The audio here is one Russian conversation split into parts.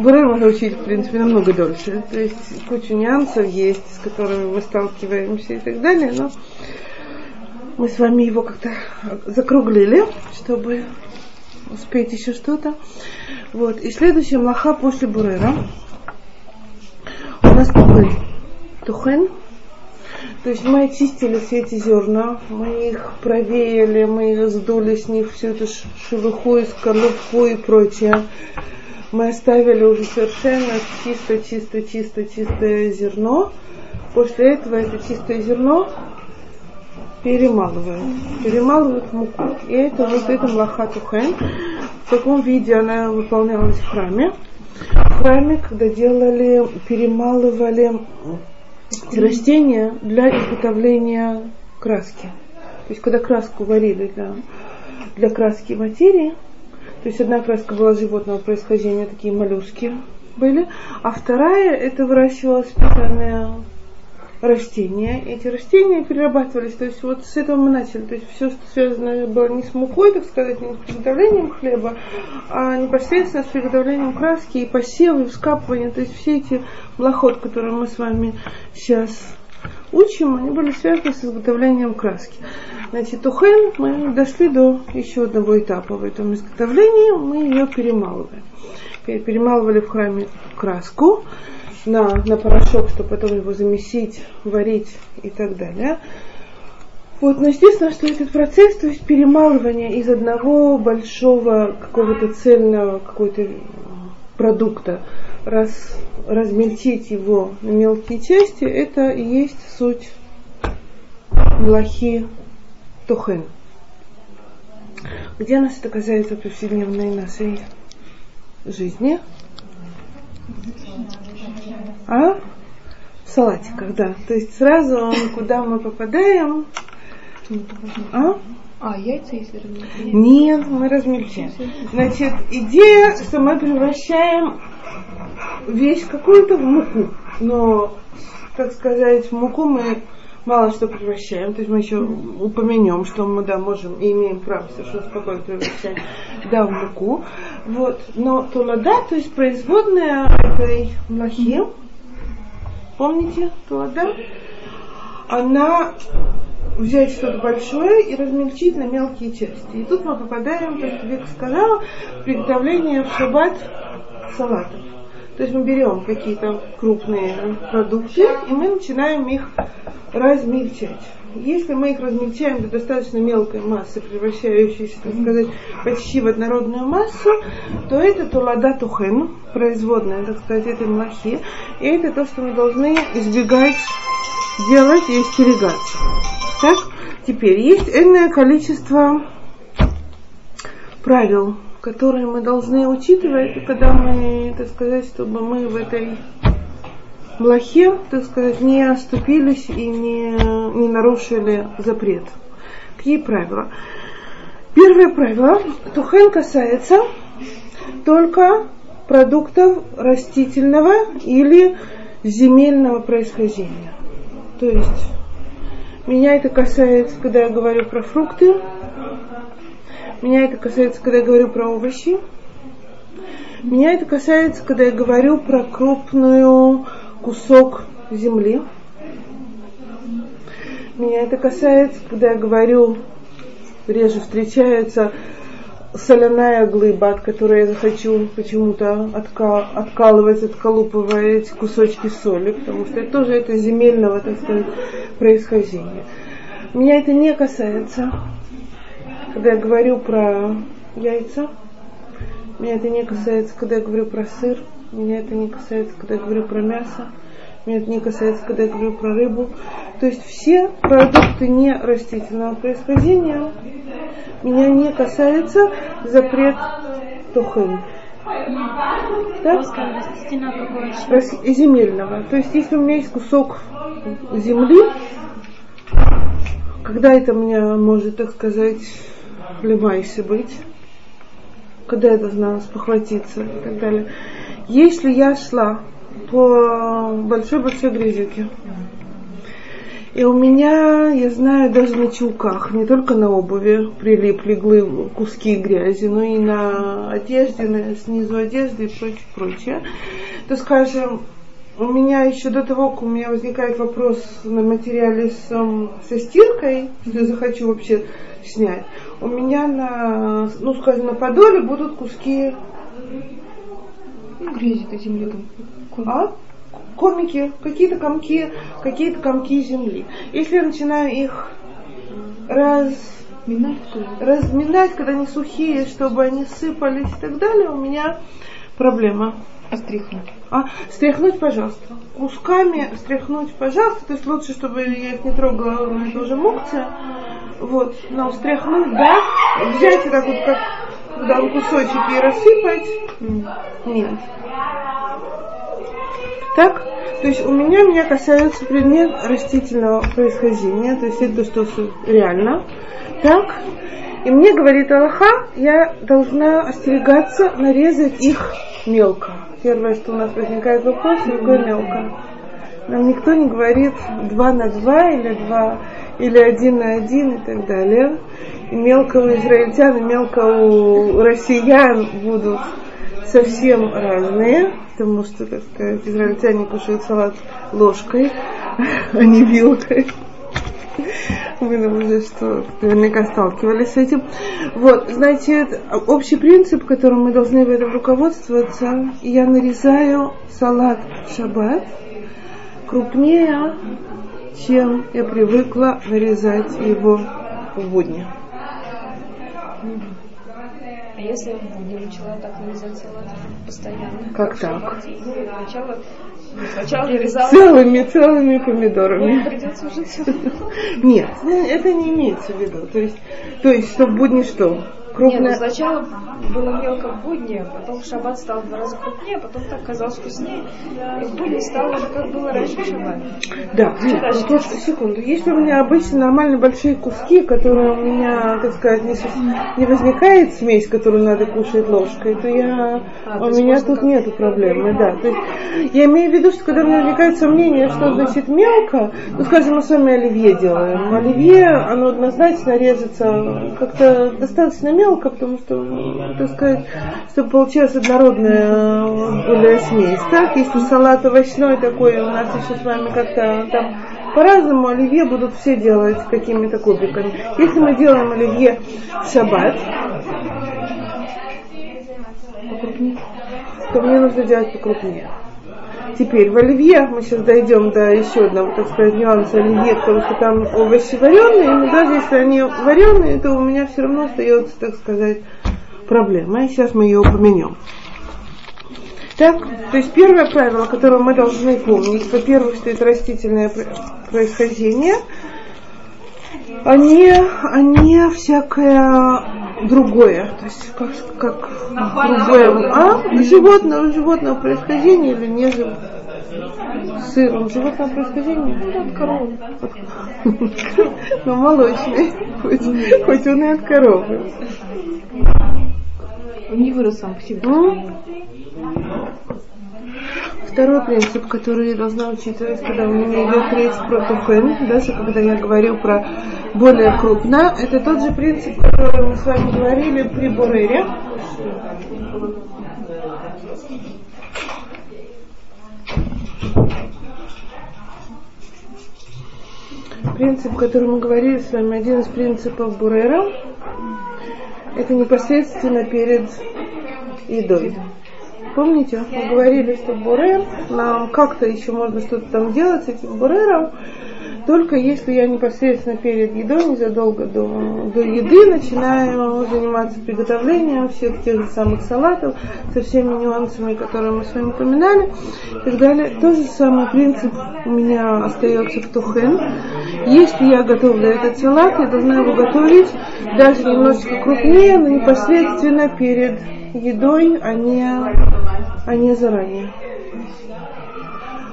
Бурер можно учить, в принципе, намного дольше. То есть куча нюансов есть, с которыми мы сталкиваемся и так далее, но мы с вами его как-то закруглили, чтобы успеть еще что-то. Вот. И следующая млаха после Бурера у нас такой тухен. То есть мы очистили все эти зерна, мы их провеяли, мы их сдули с них всю эту шелуху и скорлупку и прочее. Мы оставили уже совершенно чисто, чисто, чисто, чистое зерно. После этого это чистое зерно перемалывают. Перемалывают муку. И это вот это млаха тухен. В таком виде она выполнялась в храме. В храме, когда делали, перемалывали растения для изготовления краски. То есть, когда краску варили для, для краски материи, то есть одна краска была животного происхождения, такие моллюски были, а вторая это выращивалась специальная растения. Эти растения перерабатывались, то есть вот с этого мы начали. То есть все, что связано было не с мукой, так сказать, не с приготовлением хлеба, а непосредственно с приготовлением краски и посева, и вскапывания. То есть все эти блохот, которые мы с вами сейчас учим, они были связаны с изготовлением краски. Значит, тухен мы дошли до еще одного этапа в этом изготовлении, мы ее перемалываем. Перемалывали в храме краску, на, на порошок, чтобы потом его замесить, варить и так далее. Вот, но естественно, что этот процесс, то есть перемалывание из одного большого какого-то цельного какой-то продукта, раз, размельчить его на мелкие части, это и есть суть млахи тухен. Где нас это касается повседневной нашей жизни? А? В салатиках, да. То есть сразу, куда мы попадаем. А? А, яйца если размельчить? Нет, мы размельчаем. Значит, идея, что мы превращаем вещь какую-то в муку. Но, так сказать, в муку мы мало что превращаем. То есть мы еще упомянем, что мы да, можем и имеем право совершенно спокойно превращать да, в муку. Вот. Но тулада, то есть производная этой млахи, Помните Туада? Она взять что-то большое и размельчить на мелкие части. И тут мы попадаем, как Вик сказал, в приготовление в шаббат салатов. То есть мы берем какие-то крупные продукты, и мы начинаем их размельчать. Если мы их размельчаем до достаточно мелкой массы, превращающейся, так сказать, почти в однородную массу, то это тулада тухен, производная, так сказать, этой млахи. И это то, что мы должны избегать делать и остерегаться. Так, теперь есть энное количество правил, которые мы должны учитывать, когда мы, так сказать, чтобы мы в этой блохе, так сказать, не оступились и не, не нарушили запрет. Какие правила? Первое правило. Тухен касается только продуктов растительного или земельного происхождения. То есть меня это касается, когда я говорю про фрукты, меня это касается, когда я говорю про овощи, меня это касается, когда я говорю про крупную кусок земли. Меня это касается, когда я говорю, реже встречается соляная глыба, от которой я захочу почему-то отка- откалывать, отколупывать кусочки соли, потому что это тоже это земельного, так сказать, происхождения. Меня это не касается, когда я говорю про яйца. Меня это не касается, когда я говорю про сыр. Меня это не касается, когда я говорю про мясо. Меня это не касается, когда я говорю про рыбу. То есть все продукты не растительного происхождения меня не касается запрет тухын. Да? Рас... Земельного. То есть если у меня есть кусок земли, когда это меня может, так сказать, лимайси быть, когда я должна спохватиться и так далее. Если я шла по большой-большой грязюке, И у меня, я знаю, даже на чулках, не только на обуви прилипли куски грязи, но и на одежде, на, снизу одежды и прочее, прочее. То, скажем, у меня еще до того, как у меня возникает вопрос на материале с, со стиркой, если захочу вообще снять, у меня на, ну, скажем, на подоле будут куски грязи до земли. А? комики, какие-то комки, какие-то комки земли. Если я начинаю их разминать, разминать, когда они сухие, чтобы они сыпались и так далее, у меня проблема. А стряхнуть? А, стряхнуть, пожалуйста. Кусками стряхнуть, пожалуйста. То есть лучше, чтобы я их не трогала, это уже мукция. Вот, но стряхнуть, да. Взять и так вот, как когда кусочки и рассыпать. Нет. Так? То есть у меня меня касается предмет растительного происхождения, то есть это то, что реально. Так? И мне говорит Аллаха, я должна остерегаться нарезать их мелко. Первое, что у нас возникает вопрос, какое мелко. Нам никто не говорит два на два или два или один на один и так далее. И мелко у израильтян, и мелко у россиян будут совсем разные, потому что, так сказать, израильтяне кушают салат ложкой, а не вилкой. Вы уже что наверняка сталкивались с этим. Вот, значит, общий принцип, которым мы должны в этом руководствоваться, я нарезаю салат шаббат крупнее, чем я привыкла нарезать его в будни. А если я начала так нарезать салат постоянно? Как так? Сначала, сначала нарезала... Целыми, целыми помидорами. Придется жить. Нет, это не имеется в виду. То есть, то есть что в будни что? Крупная. Нет, ну сначала было мелко в будни, потом в шаббат стал в два раза крупнее, потом так казалось вкуснее. И в будни стало уже как было раньше в шаббат. Да, нет, ну, тут, секунду. Если у меня обычно нормально большие куски, которые у меня, так сказать, не, не возникает смесь, которую надо кушать ложкой, то я а, у меня тут нету проблемы, да. То есть я имею в виду, что когда у меня возникает сомнение, что значит мелко, ну, скажем, мы с вами оливье делаем. Оливье, оно однозначно режется как-то достаточно мелко, потому что, так сказать, чтобы получилась однородная более смесь. Так, если салат овощной такой, у нас еще с вами как-то там по-разному оливье будут все делать какими-то кубиками. Если мы делаем оливье в шаббат, то мне нужно делать покрупнее. Теперь в оливье, мы сейчас дойдем до еще одного, так сказать, нюанса оливье, потому что там овощи вареные, но даже если они вареные, то у меня все равно остается, так сказать, проблема. И сейчас мы ее упомянем. Так, то есть первое правило, которое мы должны помнить, во-первых, что это растительное происхождение, а не всякое другое, то есть как, как другое, а животного, животного происхождения или не сыром животного происхождения? Ну, от коровы. Ну, молочный, хоть, хоть он и от коровы. Он не вырос сам по себе. Второй принцип, который я должна учитывать, когда у меня идет речь про тухен, даже когда я говорю про более крупно, это тот же принцип, который мы с вами говорили при Бурере. Принцип, который мы говорили с вами, один из принципов Бурера, это непосредственно перед едой. Помните, мы говорили, что бурер, нам как-то еще можно что-то там делать с этим бурером, только если я непосредственно перед едой, незадолго до, до еды, начинаю заниматься приготовлением всех тех же самых салатов, со всеми нюансами, которые мы с вами упоминали, и так далее. Тот же самый принцип у меня остается в тухен. Если я готовлю этот салат, я должна его готовить даже немножечко крупнее, но непосредственно перед едой, а не, а не заранее.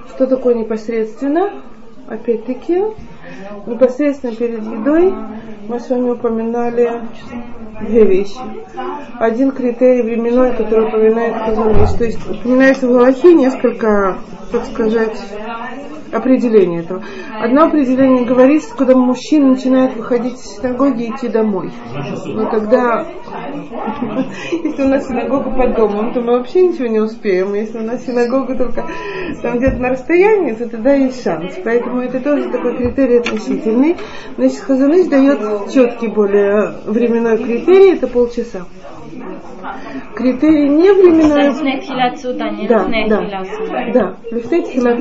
Что такое непосредственно? Опять-таки, непосредственно перед едой мы с вами упоминали две вещи. Один критерий временной, который упоминает Казанвич. То есть упоминается в Галахе несколько, так сказать, определение этого. Одно определение говорит, что когда мужчина начинает выходить из синагоги и идти домой. Но тогда, если у нас синагога под домом, то мы вообще ничего не успеем. Если у нас синагога только там где-то на расстоянии, то тогда есть шанс. Поэтому это тоже такой критерий относительный. Значит, Хазаныш дает четкий более временной критерий, это полчаса критерий не временной... Да, да, да,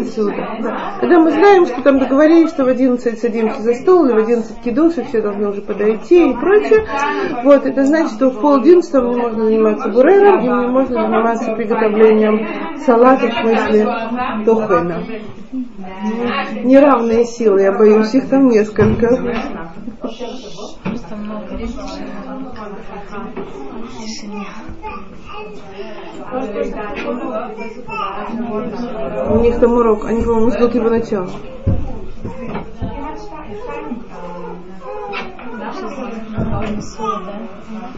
суда. Когда мы знаем, что там договорились, что в 11 садимся за стол, или в 11 кидуш, и все должны уже подойти и прочее, вот, это значит, что в пол одиннадцатого мне можно заниматься бурером, и мне можно заниматься приготовлением салата, в смысле тохена. Неравные силы, я боюсь, их там несколько. Просто много. У них там урок, они, по-моему, ждут его начала.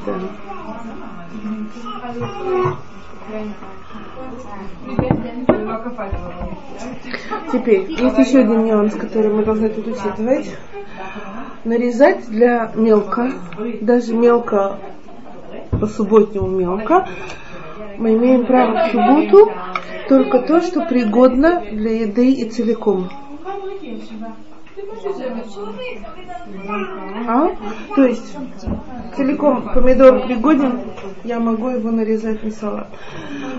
Да. Теперь, есть еще один нюанс, который мы должны тут учитывать. Нарезать для мелко, даже мелко по субботнему мелко, мы имеем право в субботу только то, что пригодно для еды и целиком. А? То есть целиком помидор пригоден, я могу его нарезать на салат.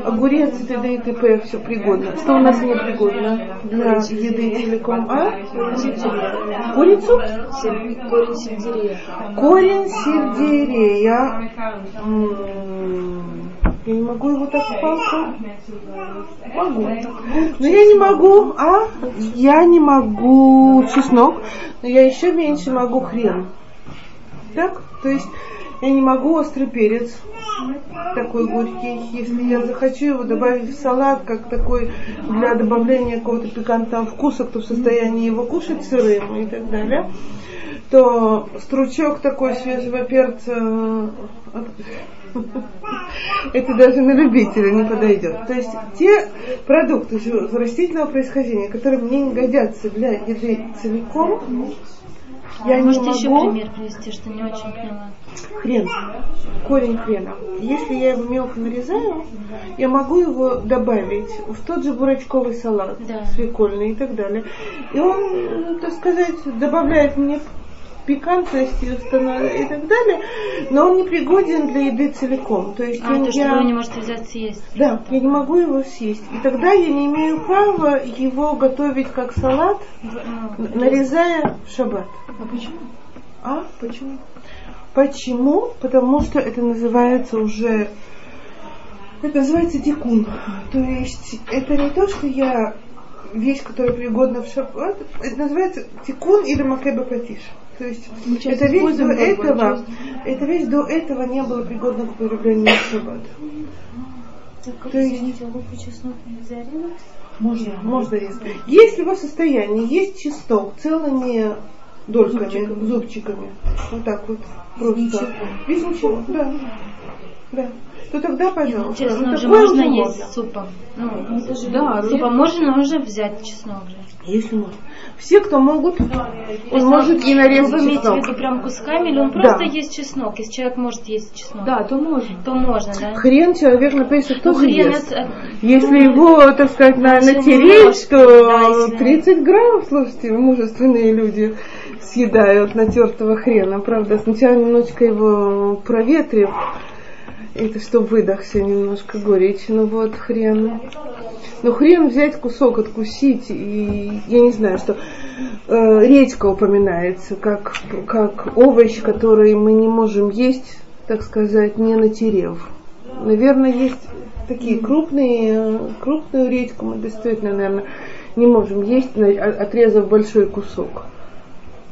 Огурец т.д. и т.п. все пригодно. Что у нас не пригодно для еды целиком? А? Курицу? Корень сельдерея. Корень сельдерея. Я не могу его так палку. Могу. Но я не могу, а? Я не могу чеснок, но я еще меньше могу хрен. Так? То есть я не могу острый перец такой горький. Если я захочу его добавить в салат, как такой для добавления какого-то пикантного вкуса, кто в состоянии его кушать сырым и так далее, то стручок такой свежего перца это даже на любителя не подойдет. То есть те продукты растительного происхождения, которые мне не годятся для еды целиком, я а не Можете могу... еще пример привести, что не очень поняла? Хрен, корень хрена. Если я его мелко нарезаю, я могу его добавить в тот же бурачковый салат, да. свекольный и так далее. И он, так сказать, добавляет мне пикантности и так далее, но он не пригоден для еды целиком. То есть а, я, то, что вы не можете взять съесть. Да, я не могу его съесть. И тогда я не имею права его готовить как салат, ну, нарезая в шаббат. А почему? А, почему? Почему? Потому что это называется уже это называется тикун. То есть это не то, что я вещь, которая пригодна в шаббат, это называется тикун или макеба патиш. То есть эта вещь до этого, эта вещь до этого не была пригодна к употреблению в шаббат. Так, То есть, чеснок нельзя Можно, можно резать. Если в состоянии есть чеснок целыми дольками, зубчиками, зубчиками вот так вот, просто. Без ничего. Без ничего, да. Да то тогда, пожалуйста. Чеснок ну, же можно есть с супом. Ну, да, супом можно уже взять чеснок же. Если можно. Все, кто могут, он может и нарезать Вы имеете в виду прям кусками, или он просто да. есть чеснок? Если человек может есть чеснок. Да, то можно. То можно, да. Хрен человек на Песах тоже ну, ест. Это... Если его, так сказать, на, натереть, то да, 30 граммов, слушайте, мужественные люди съедают натертого хрена. Правда, сначала немножечко его проветрив, это чтобы выдохся немножко горечь. Ну вот хрен. Ну хрен взять кусок, откусить, и я не знаю, что э, редька упоминается как, как овощ, который мы не можем есть, так сказать, не натерев. Наверное, есть такие крупные, крупную редьку мы действительно, наверное, не можем есть, отрезав большой кусок.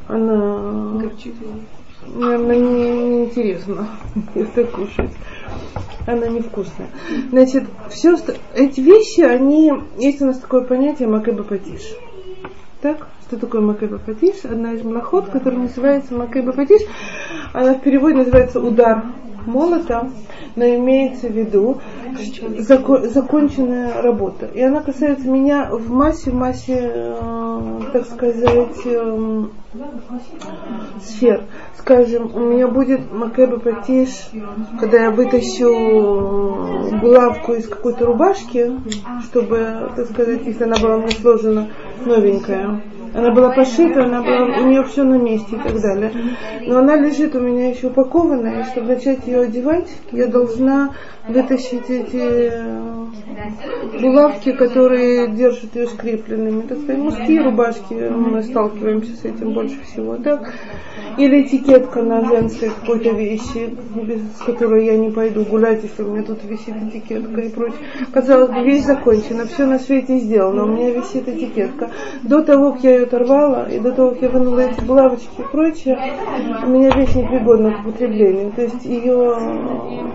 Она... Горчит наверное, не, не это кушать. Она невкусная. Значит, все, эти вещи, они, есть у нас такое понятие макеба патиш. Так? Что такое макеба патиш? Одна из млахот, которая называется макеба патиш. Она в переводе называется удар молота, но имеется в виду зако- законченная работа. И она касается меня в массе, в массе э, э, так сказать, э, сфер. Скажем, у меня будет макеба патиш, когда я вытащу булавку из какой-то рубашки, чтобы, так сказать, если она была мне сложена новенькая она была пошита, она была, у нее все на месте и так далее. Но она лежит у меня еще упакованная, и чтобы начать ее одевать, я должна вытащить эти э, булавки, которые держат ее скрепленными. Так сказать, мужские рубашки, мы сталкиваемся с этим больше всего. Так? Или этикетка на женской какой-то вещи, без которой я не пойду гулять, если у меня тут висит этикетка и прочее. Казалось бы, вещь закончена, все на свете сделано, у меня висит этикетка. До того, как я ее оторвала, и до того, как я вынула эти булавочки и прочее, у меня вещь непригодна к употреблению. То есть ее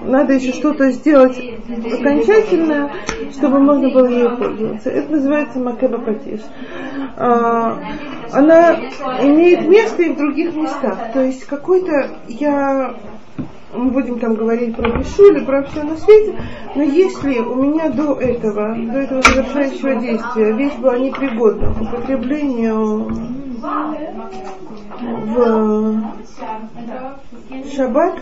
надо еще что-то сделать окончательное, чтобы можно было ею пользоваться. Это называется макеба патиш. А, она имеет место и в других местах. То есть какой-то я мы будем там говорить про Бишуль, про все на свете, но если у меня до этого, до этого завершающего действия вещь была непригодна к употреблению в шаббат,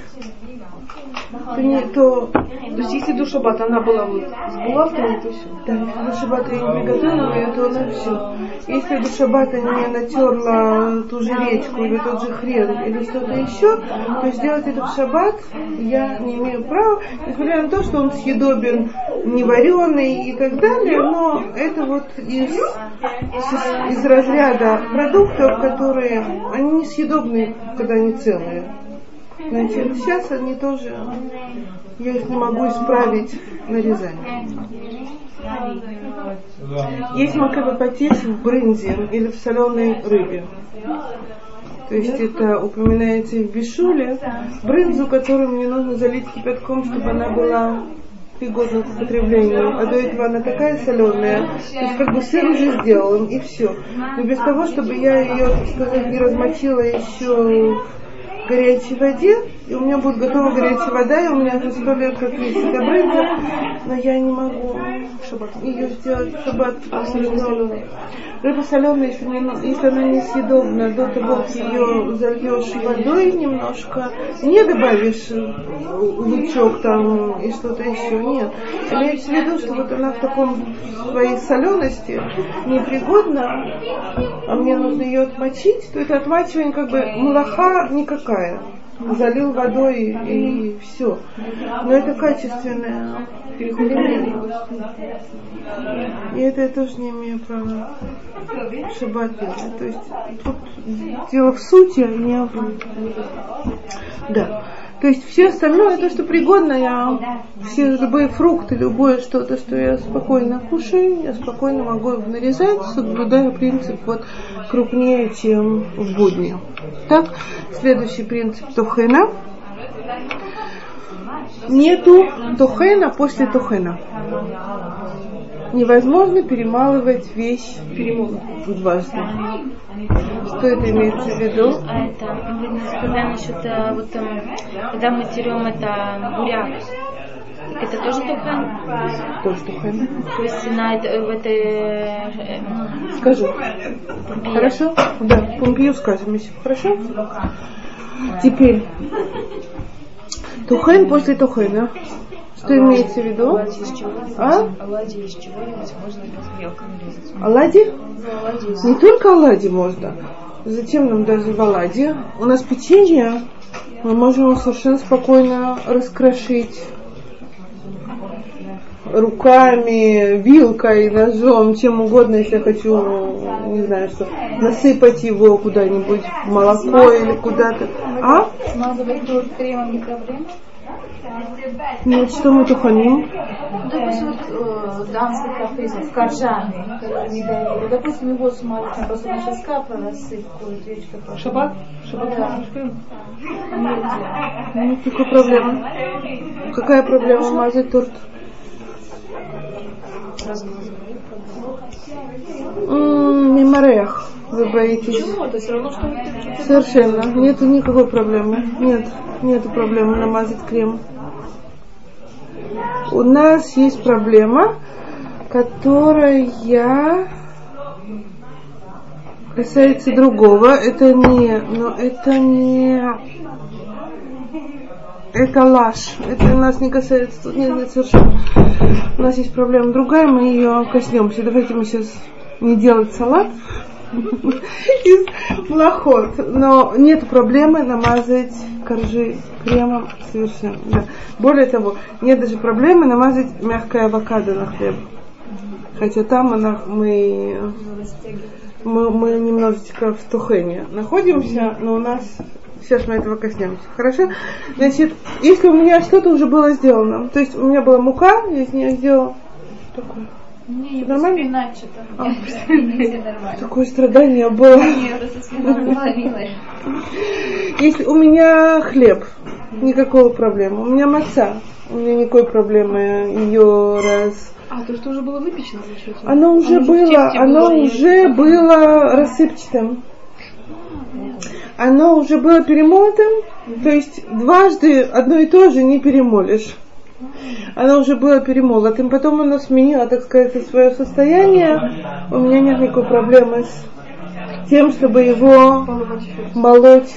то, не, то, то есть если до шаббата она была вот с булавками, то все. Да, если до шаббата я не приготовила ее, то она все. Если до шаббата не натерла ту же речку или тот же хрен или что-то еще, то сделать это в шаббат я не имею права, несмотря на то, что он съедобен, не вареный и так далее, но это вот из, из разряда продуктов, которые, они несъедобны, когда они целые. Значит, сейчас они тоже, я их не могу исправить нарезание. Есть макабапатис в брынзе или в соленой рыбе. То есть это упоминается в бишуле. Брынзу, которую мне нужно залить кипятком, чтобы она была пригодна к употреблению, а до этого она такая соленая, то есть как бы сыр уже сделан, и все. Но без того, чтобы я ее, так сказать, не размочила еще горячей воде, и у меня будет готова горячая вода, и у меня уже сто лет как есть эта но я не могу шаббат. ее сделать в шаббат. Рыба соленая, если, не, если она несъедобна, до того, как ее зальешь водой немножко, не добавишь лучок там и что-то еще, нет. Имеется в виду, что вот она в таком своей солености непригодна, а мне нужно ее отмочить, то это отмачивание как бы молоха никакая залил водой и, и все. Но это качественное элемент. И это я тоже не имею права шибать То есть тут дело в сути, а не в... Да. То есть все остальное, то, что пригодно, я все любые фрукты, любое что-то, что я спокойно кушаю, я спокойно могу нарезать, соблюдая принцип вот крупнее, чем в будни. Так, следующий принцип тухена. Нету тухена после тухена. Невозможно перемалывать вещь дважды. Что это имеется в виду? А это, вы сказали насчет, э, вот, эм, когда мы терем это буряк, это тоже тухан? Тоже тухан. То есть на это, в этой... Э, Скажу. Пумпия. Хорошо? Да, пумпию скажем еще. Хорошо? Теперь. Тухен после тухена. Что имеется в виду? А? Оладьи из чего-нибудь можно мелко нарезать. Оладьи? Не только оладьи можно. Зачем нам даже в оладьи? У нас печенье мы можем его совершенно спокойно раскрошить руками, вилкой, ножом, чем угодно, если я хочу, не знаю что, насыпать его куда-нибудь, молоко или куда-то. А? Смазывать кремом не проблема? Нет, что мы туханим? Допустим, вот э, дамский каприз, коржами, которые не дают. Допустим, его смазать, а просто наша скапа рассыпку, двечка. Шаббат? Шаббат да. Нет никакой проблемы. Какая проблема мазать торт? Миморех. Вы боитесь? Почему? Это все равно, что Совершенно. Нет никакой проблемы. Нет, нет проблемы намазать крем. У нас есть проблема, которая касается другого, это не, но это не, это ложь, это нас не касается, нет, нет, совершенно, у нас есть проблема другая, мы ее коснемся, давайте мы сейчас не делать салат из млахот, но нет проблемы намазать коржи кремом совершенно. Да. Более того, нет даже проблемы намазать мягкое авокадо на хлеб. Хотя там она, мы, мы, мы немножечко в тухене находимся, но у нас сейчас мы этого коснемся. Хорошо? Значит, если у меня что-то уже было сделано, то есть у меня была мука, я из нее сделала такое. Не, Нормально? что-то. А, Такое страдание было. Если у меня хлеб, никакого проблемы. У меня маца, у меня никакой проблемы ее раз. А, то, что уже было выпечено, получается? Оно уже в было, оно было, уже было рассыпчатым. Оно уже было перемолотым, то есть дважды одно и то же не перемолишь. Оно уже было перемолотым, потом оно сменило, так сказать, свое состояние. У меня нет никакой проблемы с тем, чтобы его молоть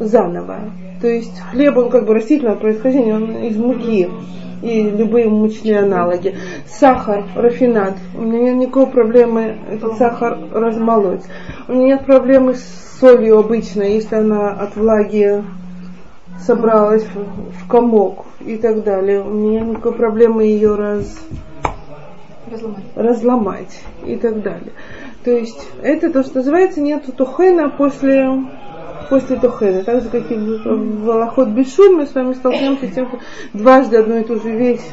заново. То есть хлеб, он как бы растительного происхождения, он из муки и любые мучные аналоги. Сахар, рафинат. У меня нет никакой проблемы этот сахар размолоть. У меня нет проблемы с солью обычной, если она от влаги собралась в, комок и так далее. У меня нет никакой проблемы ее раз, Разломать. разломать и так далее. То есть это то, что называется нету тухена после после тухена. Так же, как и в, в Аллахот Бешуль, мы с вами столкнемся с тем, что дважды одну и ту же вещь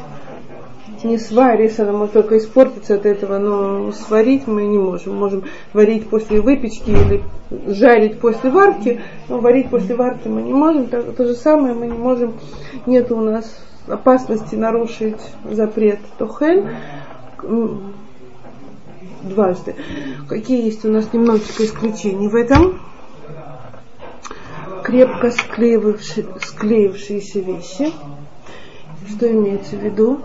не сваришь, она может только испортиться от этого, но сварить мы не можем. Можем варить после выпечки или жарить после варки, но варить после варки мы не можем. Так, то же самое мы не можем, нет у нас опасности нарушить запрет Тохель дважды. Какие есть у нас немножечко исключений в этом? Крепко склеившиеся вещи. Что имеется в виду?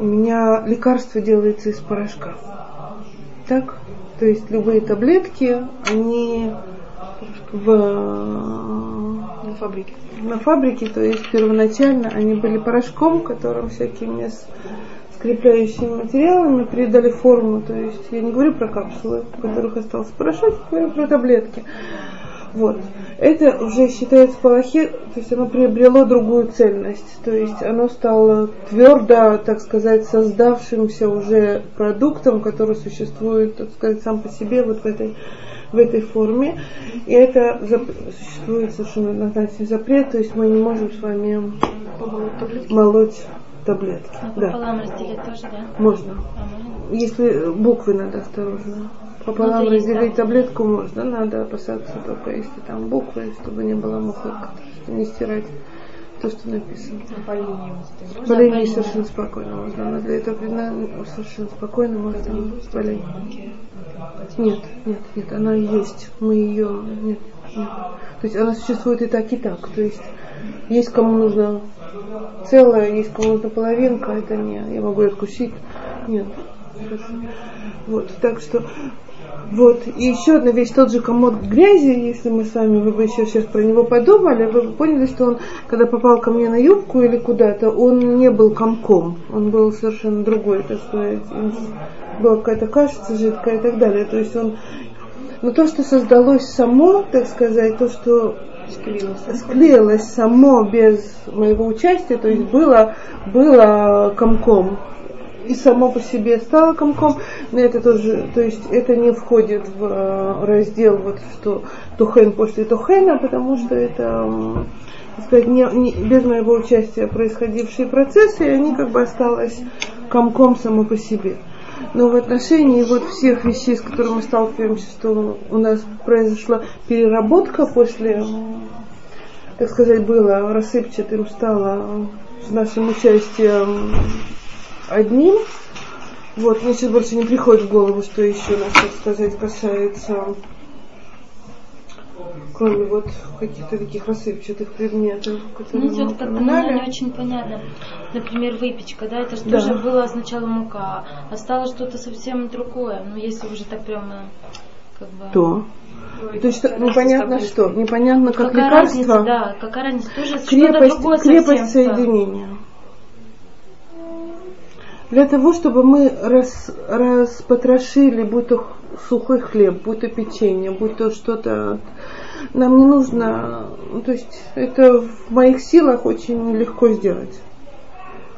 У меня лекарство делается из порошка. Так? То есть любые таблетки, они в, На фабрике. на фабрике, то есть первоначально они были порошком, которым всякими скрепляющими материалами придали форму. То есть я не говорю про капсулы, в которых остался порошок, я говорю про таблетки. Вот. Это уже считается в Аллахе, то есть оно приобрело другую цельность. То есть оно стало твердо, так сказать, создавшимся уже продуктом, который существует, так сказать, сам по себе вот в этой, в этой форме. И это зап- существует совершенно однозначный запрет, то есть мы не можем с вами молоть таблетки. А Да, тоже, да? можно? Если буквы надо осторожно. Пополам разделить таблетку можно, надо опасаться только если там буквы, чтобы не было мухи, чтобы не стирать то, что написано. По линии вот этой. По линии по линии. совершенно спокойно можно. Но для этого предна- совершенно спокойно можно по линии. Нет, нет, нет, она есть. Мы ее нет, нет. То есть она существует и так, и так. То есть есть кому нужно целое, есть кому нужна половинка, это не, я могу откусить. Нет. Вот, так что вот, и еще одна вещь, тот же комод грязи, если мы с вами, вы бы еще сейчас про него подумали, вы бы поняли, что он, когда попал ко мне на юбку или куда-то, он не был комком, он был совершенно другой, так сказать, была какая-то кашица жидкая и так далее, то есть он, но то, что создалось само, так сказать, то, что склеилось само без моего участия, то есть было, было комком, и само по себе стало комком, но это тоже, то есть это не входит в э, раздел вот что тухен после тухена, потому что это так сказать, не, не- без моего участия происходившие процессы, и они как бы осталось комком само по себе. Но в отношении вот всех вещей, с которыми мы сталкиваемся, что у нас произошла переработка после, так сказать, было рассыпчатым, стало с нашим участием одним. Вот, мне сейчас больше не приходит в голову, что еще нас, так сказать, касается, кроме вот каких-то таких рассыпчатых предметов, которые мы вот как-то мне не очень понятно. Например, выпечка, да, это же Да. тоже было сначала мука, а стало что-то совсем другое. Ну, если уже так прямо как бы. То. То есть непонятно что, непонятно как какая лекарство. разница, да, какая разница, тоже крепость, крепость совсем. соединения. Для того, чтобы мы рас, распотрошили, будь то сухой хлеб, будь то печенье, будь то что-то, нам не нужно, ну, то есть это в моих силах очень легко сделать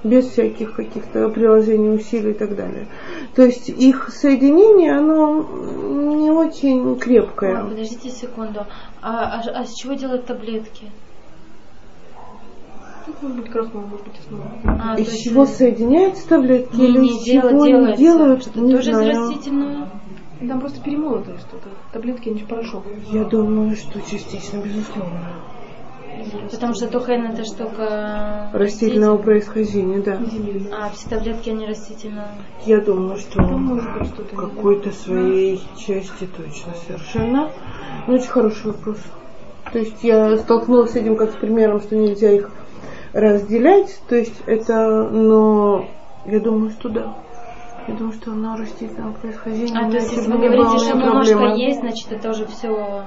без всяких каких-то приложений усилий и так далее. То есть их соединение, оно не очень Ой, крепкое. подождите секунду. А, а, а с чего делают таблетки? Может быть крахмал, может быть основа. А, Из то есть, чего э, соединяются таблетки не, или не, из дело, чего делается. они делают, Что не тоже из знаю. растительного? Там просто перемолотое что-то. Таблетки, они же порошок. Я думаю, что частично, безусловно. Потому что тухен это штука Растительного происхождения, да. А все таблетки они растительные. Я думаю, что что-то. какой-то своей части точно совершенно. Ну, очень хороший вопрос. То есть я столкнулась с этим как с примером, что нельзя их разделять. То есть это, но я думаю, что да. Я думаю, что оно растительного происхождения. А то есть если вы не говорите, что немножко есть, значит это уже все,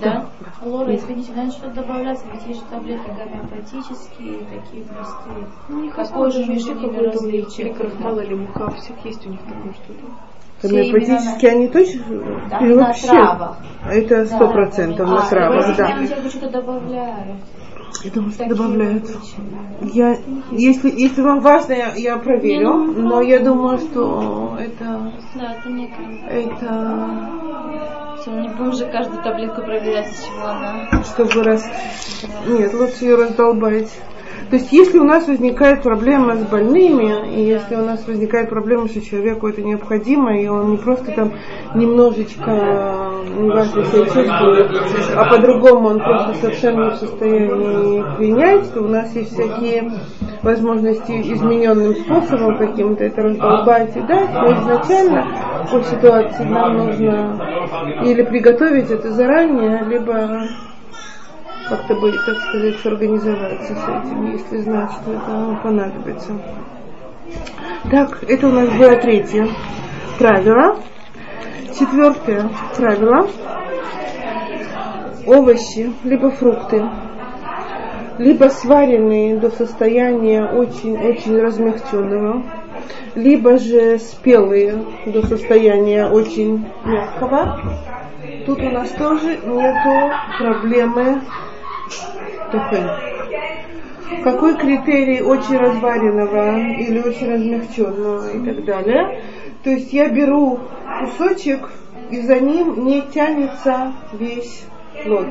да? Лора, извините, надо что-то добавляться, ведь есть же таблетки гомеопатические, такие простые. Ну, у них Какое же ними какой-то у них, различие? или крахмал, или мука, у всех есть у них такое что-то. Гомеопатически они точно? Да, Или на вообще? травах. Это сто процентов на А, травах, я да. думаю, что что-то добавляют. Я думаю, что Такие добавляют. обычные. Я, если, если вам важно, я, я проверю, но я думаю, что это, Да, это не это, Все, не будем же каждую таблетку проверять, из чего она. чтобы раз, нет, лучше ее раздолбать. То есть, если у нас возникает проблема с больными, и если у нас возникает проблема, что человеку это необходимо, и он не просто там немножечко неважно себя чувствует, а по-другому он просто совершенно не в состоянии принять, то у нас есть всякие возможности измененным способом каким-то это раздолбать. И дать, но изначально по ситуации нам нужно или приготовить это заранее, либо как-то бы, так сказать, организоваться с этим, если знать, что это понадобится. Так, это у нас было третье правило. Четвертое правило. Овощи, либо фрукты, либо сваренные до состояния очень-очень размягченного, либо же спелые до состояния очень мягкого. Тут у нас тоже нету проблемы тухен. Какой критерий очень разваренного или очень размягченного и так далее. То есть я беру кусочек, и за ним не тянется весь плод.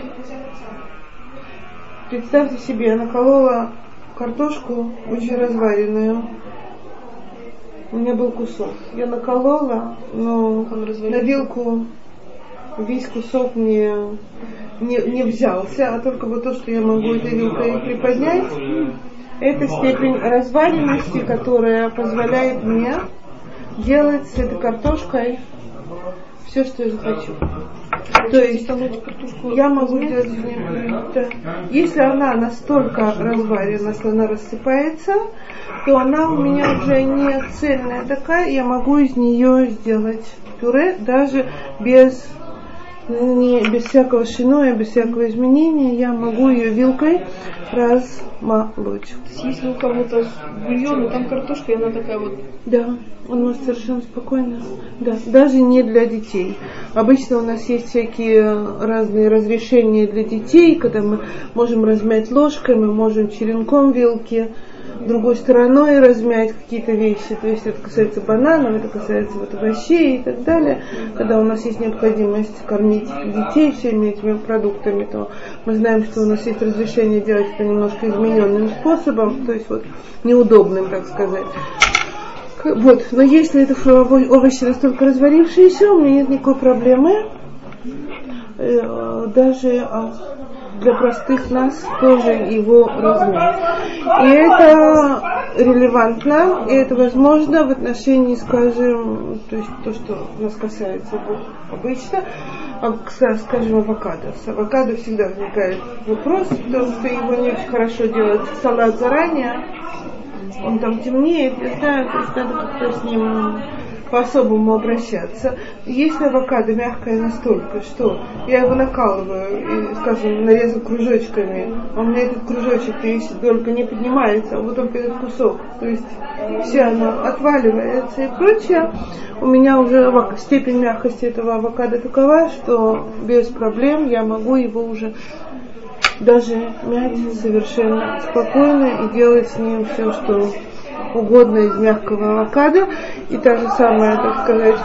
Представьте себе, я наколола картошку очень разваренную. У меня был кусок. Я наколола, но на вилку весь кусок не, не, не взялся, а только вот то, что я могу этой вилкой приподнять, это степень разваренности, которая позволяет мне делать с этой картошкой все, что я захочу. То есть я могу делать да. Если она настолько разварена, что она рассыпается, то она у меня уже не цельная такая, я могу из нее сделать пюре даже без не, без всякого шиноя, без всякого изменения, я могу ее вилкой размолоть. Если у кого-то бульон, и там картошка, и она такая вот Да, он может совершенно спокойно. Да, даже не для детей. Обычно у нас есть всякие разные разрешения для детей, когда мы можем размять ложкой, мы можем черенком вилки, другой стороной размять какие-то вещи. То есть это касается бананов, это касается вот овощей и так далее. Когда у нас есть необходимость кормить детей всеми этими продуктами, то мы знаем, что у нас есть разрешение делать это немножко измененным способом, то есть вот неудобным, так сказать. Вот, но если это овощи настолько разварившиеся, у меня нет никакой проблемы. Э, Даже для простых нас тоже его размер. И это релевантно, и это возможно в отношении, скажем, то есть то, что нас касается обычно, а, ска- скажем, авокадо. С авокадо всегда возникает вопрос, потому что его не очень хорошо делать салат заранее, он там темнеет, я знаю, то есть надо как-то с ним по-особому обращаться. Если авокадо мягкое настолько, что я его накалываю, и, скажем, нарезал кружочками, а у меня этот кружочек, если только не поднимается, а вот только этот кусок, то есть все оно отваливается и прочее, у меня уже степень мягкости этого авокадо такова, что без проблем я могу его уже даже мять совершенно спокойно и делать с ним все, что угодно из мягкого авокадо. И та же самая, так сказать,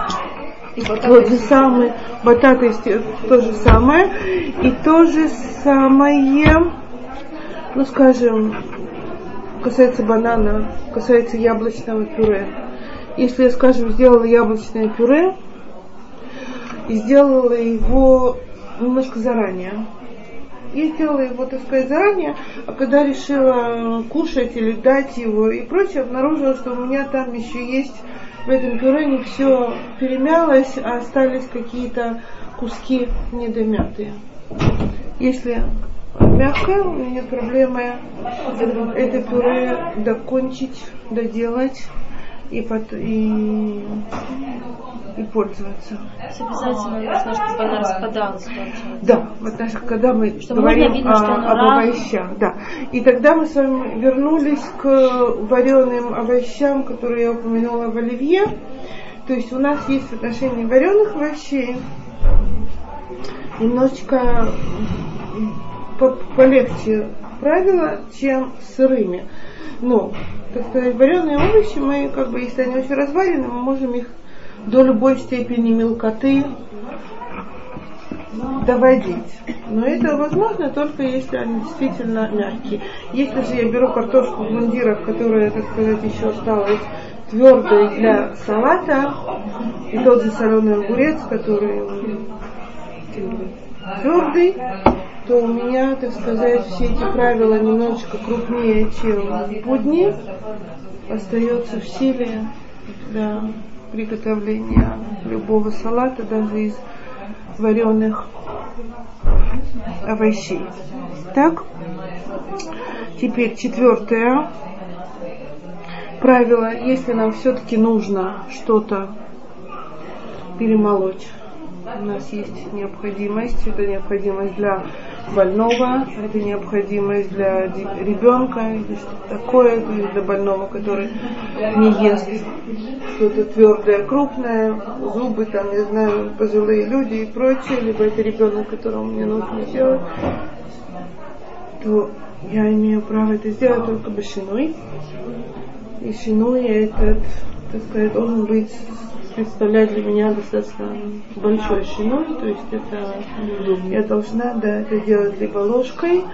и тот же самый батат то же самое. И то же самое, ну скажем, касается банана, касается яблочного пюре. Если я, скажем, сделала яблочное пюре и сделала его немножко заранее, я сделала его, так сказать, заранее, а когда решила кушать или дать его и прочее, обнаружила, что у меня там еще есть в этом пюре не все перемялось, а остались какие-то куски недомятые. Если мягкое, у меня нет проблемы это пюре докончить, доделать и, под, и, и пользоваться. обязательно нужно, чтобы она распадалась. Да, вот даже когда мы чтобы говорим видно, о, об овощах, да. И тогда мы с вами вернулись к вареным овощам, которые я упомянула в оливье. То есть у нас есть в отношении вареных овощей немножечко полегче правила, чем сырыми. Но так сказать, вареные овощи, мы, как бы, если они очень разварены, мы можем их до любой степени мелкоты доводить. Но это возможно только если они действительно мягкие. Если же я беру картошку в мундирах, которая, так сказать, еще осталась твердой для салата, и тот же соленый огурец, который твердый, то у меня, так сказать, все эти правила немножечко крупнее, чем будни, остается в силе для приготовления любого салата, даже из вареных овощей. Так, теперь четвертое правило, если нам все-таки нужно что-то перемолоть, у нас есть необходимость, это необходимость для больного, это необходимость для ребенка что-то такое, для больного, который не ест что-то твердое, крупное, зубы, там, не знаю, пожилые люди и прочее, либо это ребенок, которому мне нужно сделать, то я имею право это сделать только башиной. И шиной этот, так сказать, должен быть представляет для меня достаточно большой шиной, то есть это я должна да, это делать либо ложкой,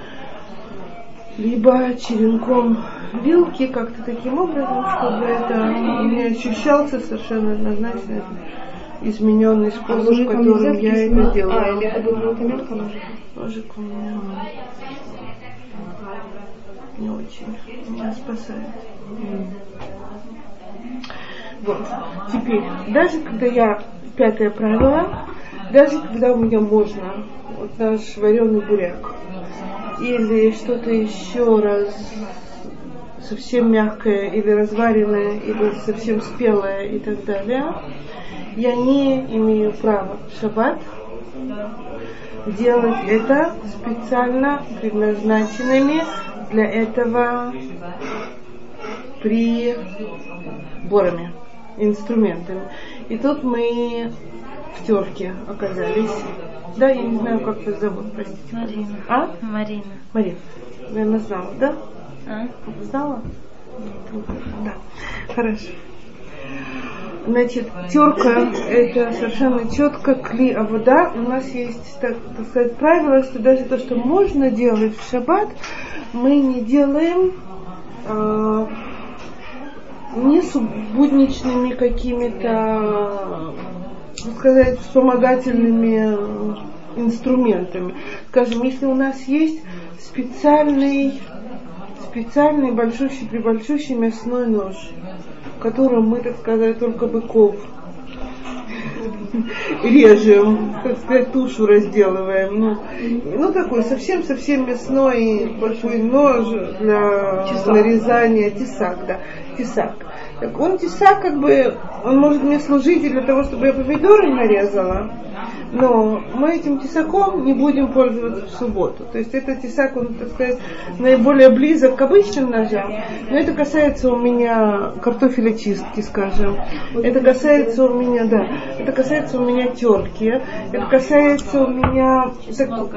либо черенком вилки как-то таким образом, чтобы это не ощущался совершенно однозначно измененный способ, а которым я это делаю. А, или это был мелко ножик? Ножик у меня не очень меня спасает. Вот. Теперь, даже когда я, пятое правило, даже когда у меня можно, вот наш вареный буряк, или что-то еще раз совсем мягкое, или разваренное, или совсем спелое и так далее, я не имею права в шаббат делать это специально предназначенными для этого приборами инструментами. И тут мы в терке оказались. Да, я не знаю, как вас зовут, простите. Марина. А? Марина. Марина. Наверное, знала, да? А? Знала? Да. Хорошо. Значит, терка это совершенно четко кли, а вода у нас есть, так, так сказать, правило, что даже то, что можно делать в шаббат, мы не делаем э, не с будничными какими-то, сказать, вспомогательными инструментами. Скажем, если у нас есть специальный, специальный большущий, прибольшущий мясной нож, которым мы, так сказать, только быков режем, так сказать, тушу разделываем. Ну, ну такой совсем-совсем мясной большой нож для тесак. нарезания, тесак, да, тесак. Так он тесак как бы, он может мне служить для того, чтобы я помидоры нарезала, но мы этим тесаком не будем пользоваться в субботу. То есть это тесак, он, так сказать, наиболее близок к обычным ножам, но это касается у меня картофеля чистки, скажем. Это касается у меня, да, это касается у меня терки, это касается у меня чеснок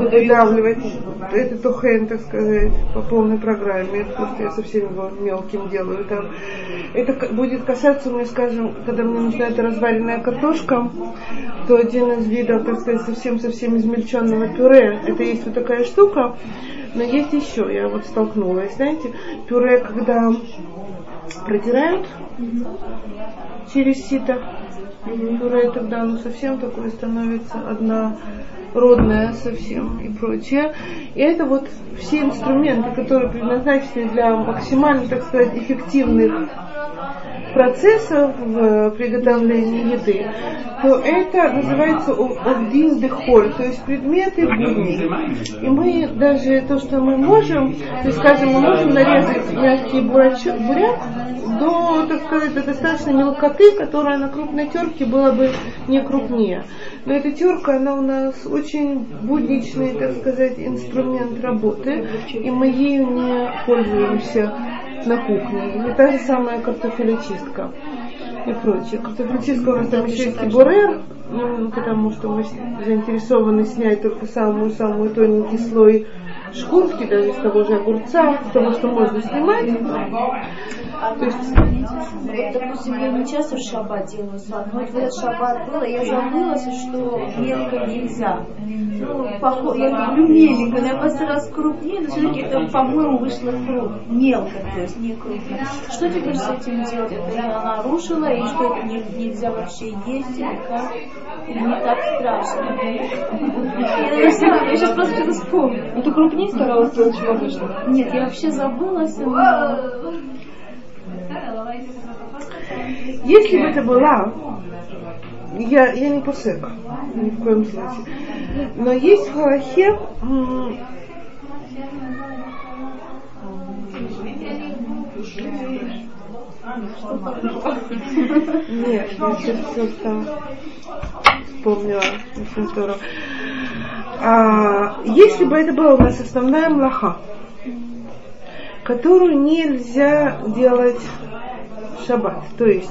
выдавливать, это тухен, так сказать, по полной программе, потому что я совсем его мелким делаю там. Это будет касаться мне, скажем, когда мне нужна эта разваренная картошка, то один из видов, так сказать, совсем-совсем измельченного пюре, это есть вот такая штука, но есть еще, я вот столкнулась, знаете, пюре, когда протирают через сито, пюре тогда оно совсем такое становится однородное совсем и прочее. И это вот все инструменты, которые предназначены для максимально, так сказать, эффективных процессов в приготовлении еды, то это называется овдин дехоль, то есть предметы будни. И мы даже то, что мы можем, то есть, скажем, мы можем нарезать мягкий бурачок, буряк до, так сказать, до достаточно мелкоты, которая на крупной терке была бы не крупнее. Но эта терка, она у нас очень будничный, так сказать, инструмент работы, и мы ею не пользуемся на кухне. Или та же самая картофелечистка и прочее. Картофелечистка у нас там еще есть бурер, ну, потому что мы заинтересованы снять только самую-самую тоненький слой шкурки, даже из того же огурца, того, что можно снимать. То есть, вот, допустим, я не часто в шаббат делаю салат, но вот в этот шаббат было, я забыла, что мелко нельзя. Ну, поход, я люблю меленько, но я просто раз крупнее, но все-таки это, по-моему, вышло круг, мелко, то есть не крупно. Что теперь с этим делать? Это я нарушила, и что это не, нельзя вообще есть, или как? Не так страшно? Я, сейчас просто что-то вспомню. Ну ты крупнее старалась делать, чем обычно? Нет, я вообще забылась. Но... Если бы это была, я, я не посек, ни в коем случае, но есть в Халахе нет, я сейчас там вспомнила, очень. А, если бы это была у нас основная млаха, которую нельзя делать шаббат. То есть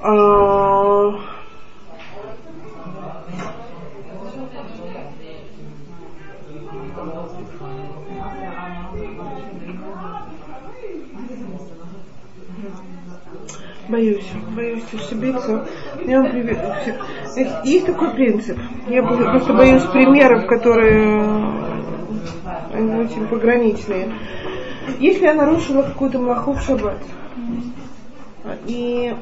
а, Боюсь, боюсь ошибиться. Я вам приведу. Есть такой принцип. Я просто боюсь примеров, которые они очень пограничные. Если я нарушила какую-то млаху в шаббат, и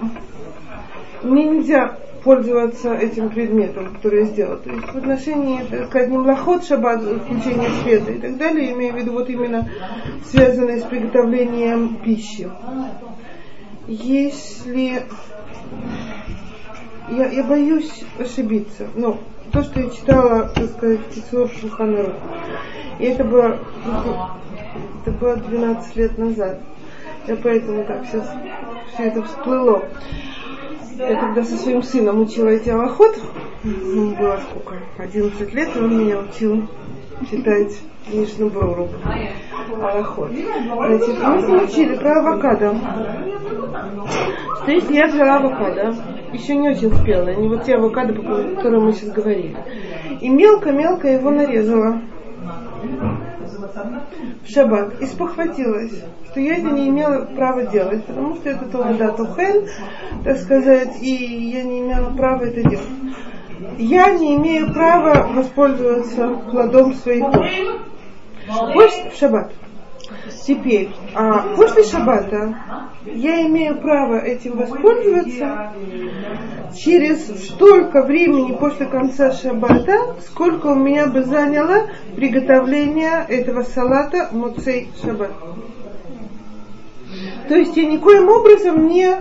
мне нельзя пользоваться этим предметом, который я сделала. То есть в отношении, не млахот шаббат, включение света и так далее, имею в виду вот именно связанное с приготовлением пищи. Если я, я боюсь ошибиться, но то, что я читала, так сказать, Кисур Шуханару, и это было, это было 12 лет назад. Я поэтому так сейчас все это всплыло. Я когда со своим сыном учила эти аллоход, ему было сколько, 11 лет, он меня учил читать Мишну Бруру. Аллоход. Значит, мы учили про авокадо. Что если я взяла авокадо, еще не очень спелое, не вот те авокадо, по которым мы сейчас говорили, и мелко-мелко его нарезала в шаббат и спохватилась, что я это не имела права делать, потому что это Толада Тухен, так сказать, и я не имела права это делать. Я не имею права воспользоваться плодом своей кожи. Пусть в шаббат. Теперь, а после шаббата я имею право этим воспользоваться через столько времени после конца шаббата, сколько у меня бы заняло приготовление этого салата муцей шаббат. То есть я никоим образом не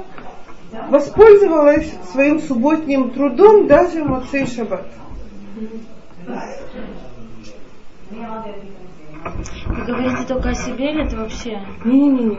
воспользовалась своим субботним трудом даже в муцей шаббат. Вы говорите только о себе или это вообще? Не-не-не,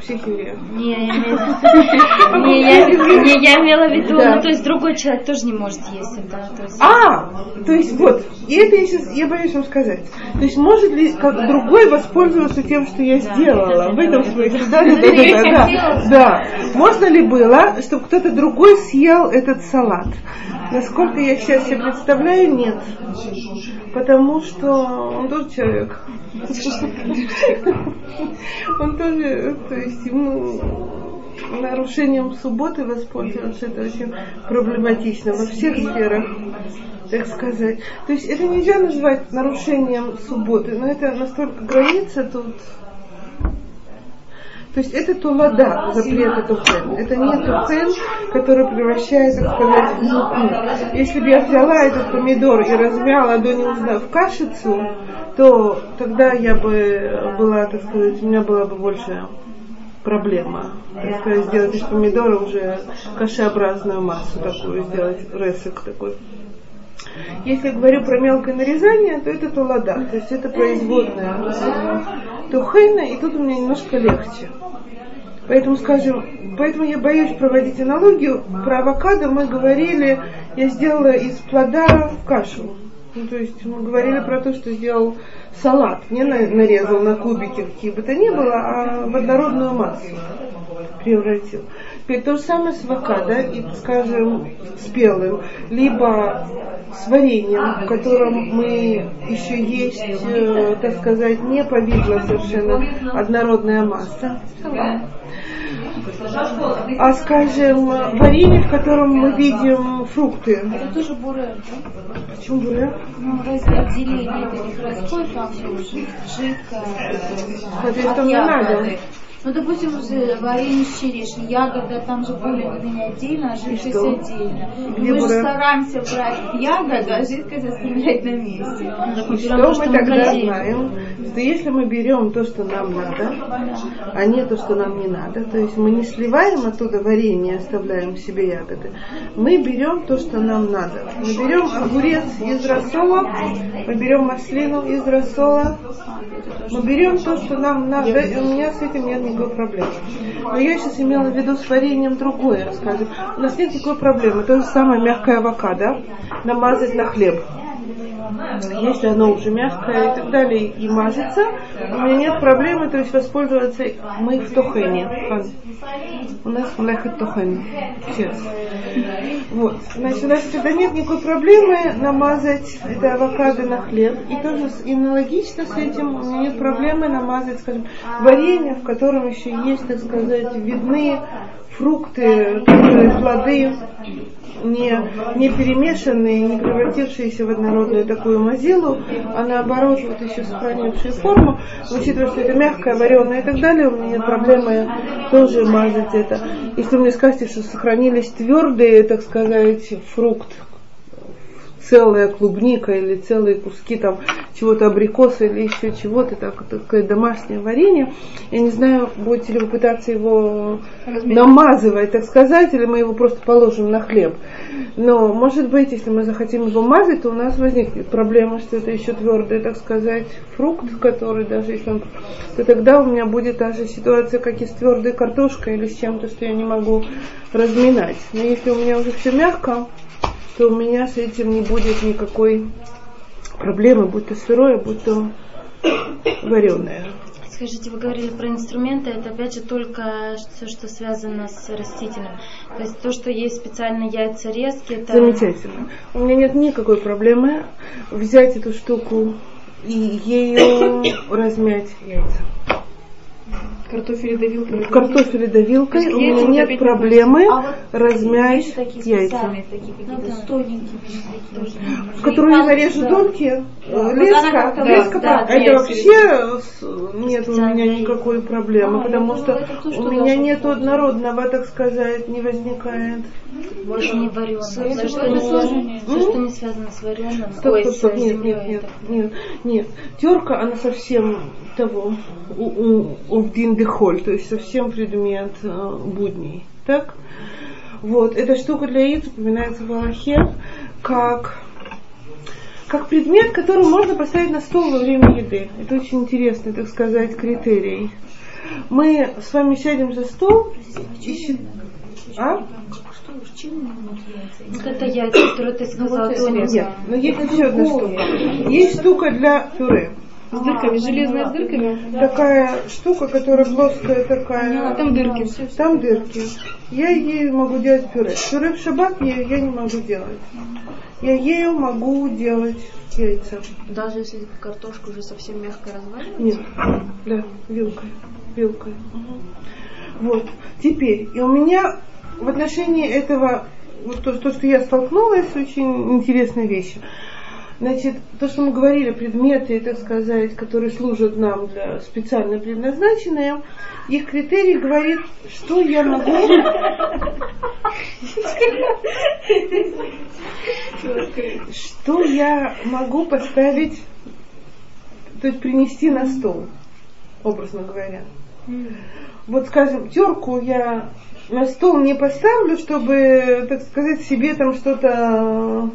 всех евреях. Не, я имею в виду- не, я, не, я имела в виду, ну то есть другой человек тоже не может есть это. А, то есть вот, и это я сейчас, я боюсь вам сказать. То есть может ли как другой воспользоваться тем, что я сделала? В этом смысле, да, да, да, да. Да. Можно ли было, чтобы кто-то другой съел этот салат? Насколько я сейчас себе представляю, нет. Потому что он тоже человек. Он тоже, то есть ему нарушением субботы воспользоваться, это очень проблематично во всех сферах, так сказать. То есть это нельзя назвать нарушением субботы, но это настолько граница тут. То есть это тулада, запрета тухен. Это не тухен, который превращает, так сказать, в муку. Если бы я взяла этот помидор и размяла до не знаю, в кашицу, то тогда я бы была, так сказать, у меня была бы больше проблема. Так сказать, сделать из помидора уже кашеобразную массу такую, сделать ресик такой. Если говорю про мелкое нарезание, то это тулада, то есть это производная тухейна, и тут у меня немножко легче. Поэтому, скажем, поэтому я боюсь проводить аналогию. Про авокадо мы говорили, я сделала из плода кашу. Ну, то есть мы говорили про то, что сделал салат, не на- нарезал на кубики, какие бы то ни было, а в однородную массу превратил. Теперь то же самое с авокадо и, скажем, спелым, либо с вареньем, в котором мы еще есть, э, так сказать, не повидло совершенно однородная масса. А, скажем, варенье, в котором мы видим фрукты. Это тоже бурер, да? Почему буря? Ну, разве отделение это все жид- жидкое, Соответственно, от не надо. Ягоды. Ну, допустим, варенье с черешней, ягода, там же более-менее отдельно, а жидкость отдельно. И мы же стараемся брать ягоду, а жидкость оставлять на месте. И берем что то, мы что тогда знаем? Что если мы берем то, что нам надо, а не то, что нам не надо, то есть мы не сливаем оттуда варенье оставляем себе ягоды, мы берем то, что нам надо. Мы берем огурец из рассола, мы берем маслину из рассола, мы берем то, что нам надо, и у меня с этим нет никакой проблемы. Но я сейчас имела в виду с вареньем другое, скажем. У нас нет никакой проблемы. То же самое мягкое авокадо намазать на хлеб если оно уже мягкое и так далее, и мажется, у меня нет проблемы, то есть воспользоваться мы в тохене. У нас млехет тохен. Вот. Значит, у нас тогда нет никакой проблемы намазать это авокадо на хлеб. И тоже аналогично с этим у меня нет проблемы намазать, скажем, варенье, в котором еще есть, так сказать, видны фрукты, плоды не, не перемешанные, не превратившиеся в однородную такую мазилу, а наоборот вот еще сохранившие форму, учитывая, что это мягкое, вареное и так далее, у меня нет проблемы тоже мазать это. Если вы мне скажете, что сохранились твердые, так сказать, фрукт, целая клубника или целые куски там чего-то абрикоса или еще чего-то, так, такое домашнее варенье. Я не знаю, будете ли вы пытаться его намазывать, так сказать, или мы его просто положим на хлеб. Но, может быть, если мы захотим его мазать, то у нас возникнет проблема, что это еще твердый, так сказать, фрукт, который даже если он... то тогда у меня будет та же ситуация, как и с твердой картошкой или с чем-то, что я не могу разминать. Но если у меня уже все мягко, то у меня с этим не будет никакой проблемы, будь то сырое, будь то вареное. Скажите, вы говорили про инструменты, это опять же только все, что связано с растительным. То есть то, что есть специально яйца резки, это... Замечательно. У меня нет никакой проблемы взять эту штуку и ею размять яйца. Картофель давилкой. В картофеле давилкой То есть у меня яйца нет проблемы А вот размять такие яйца. специальные, такие какие-то с тоненькими такие. В которые я нарежу Да. донки, э, Вот леска, как-то леска, да, это вообще нет у меня никакой проблемы, А, потому что то, что у меня нет однородного, так сказать, не возникает. больше не вареное. Все, что не, связано, нет. все, что не связано с вареным, ой, с нет, землей, нет, нет. Терка, она совсем того, у, у, у дехоль, то есть совсем предмет э, будней. Так? Вот, эта штука для яиц упоминается в Аллахе как как предмет, который можно поставить на стол во время еды. Это очень интересный, так сказать, критерий. Мы с вами сядем за стол и... А? Вот это яйца, которые ты сказала, ну, Нет, но есть еще одна штука. Есть штука для пюре. С дырками, железная с дырками? Такая штука, которая плоская такая. А там дырки. Там дырки. Я ей могу делать пюре. Пюре в шаббат я, я не могу делать. Я ею могу делать яйца. Даже если картошка уже совсем мягко разваливается? Нет. Да, вилкой. Вилкой. Угу. Вот. Теперь, и у меня в отношении этого, вот то, то, что я столкнулась, очень интересная вещь. Значит, то, что мы говорили, предметы, так сказать, которые служат нам для специально предназначенные, их критерий говорит, что я могу... Что я могу поставить, то есть принести на стол, образно говоря. Вот, скажем, терку я на стол не поставлю, чтобы, так сказать, себе там что-то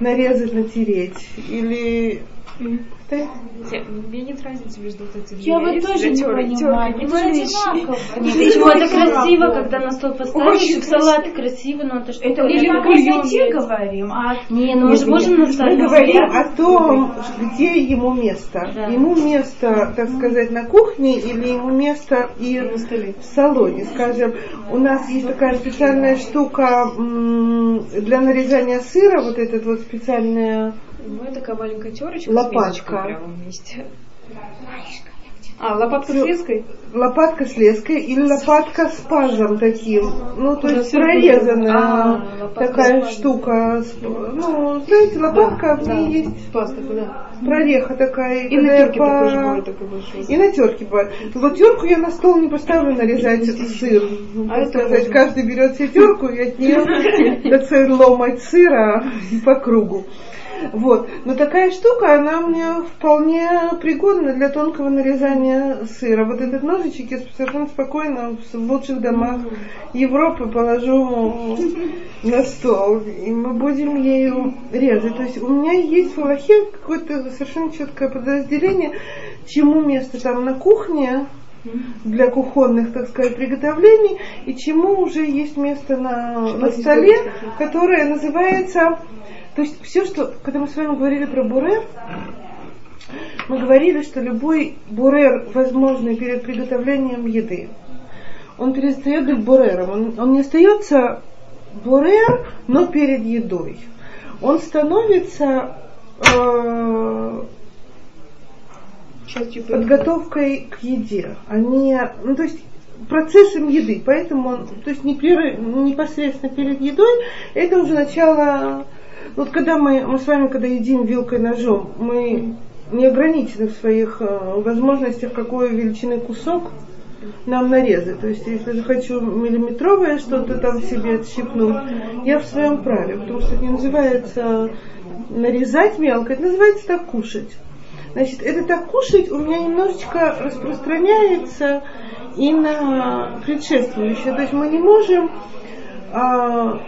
нарезать, натереть. Или мне нет разницы между вот этими. Я вот тоже не понимаю. Это одинаково. Почему это красиво, когда на стол поставишь, салат красиво, но это что? Это или мы красоте говорим, а... Не, ну мы же можем на Мы говорим о том, где ему место. Ему место, так сказать, на кухне или ему место и в салоне. Скажем, у нас есть такая специальная штука для нарезания сыра, вот этот вот специальная ну, такая маленькая терочка Лопатка. с прямо вместе. А, лопатка с леской? Лопатка с леской или лопатка с пазом таким. Ну, то есть прорезанная а, такая штука. Ну, знаете, лопатка, в ней есть паз такой, да. прореха такая. И на терке по... такой же бывает такой большой. И на терке бывает. Вот терку я на стол не поставлю нарезать сыр. А это сказать, каждый берет себе терку и от нее ломать сыра по кругу. Вот. Но такая штука, она мне вполне пригодна для тонкого нарезания сыра. Вот этот ножичек я совершенно спокойно в лучших домах Европы положу на стол. И мы будем ею резать. То есть у меня есть в Аллахе какое-то совершенно четкое подразделение, чему место там на кухне, для кухонных, так сказать, приготовлений, и чему уже есть место на, на столе, которое называется то есть все, что, когда мы с вами говорили про бурер, мы говорили, что любой бурер, возможный перед приготовлением еды, он перестает быть бурером. Он, он не остается бурер, но перед едой. Он становится э, подготовкой к еде, а не, ну то есть процессом еды. Поэтому он, то есть непосредственно перед едой, это уже начало вот когда мы, мы с вами, когда едим вилкой ножом, мы не ограничены в своих э, возможностях, какой величины кусок нам нарезать. То есть, если я хочу миллиметровое что-то там себе отщипнуть, я в своем праве, потому что это не называется нарезать мелко, это называется так кушать. Значит, это так кушать у меня немножечко распространяется и на предшествующее. То есть мы не можем а,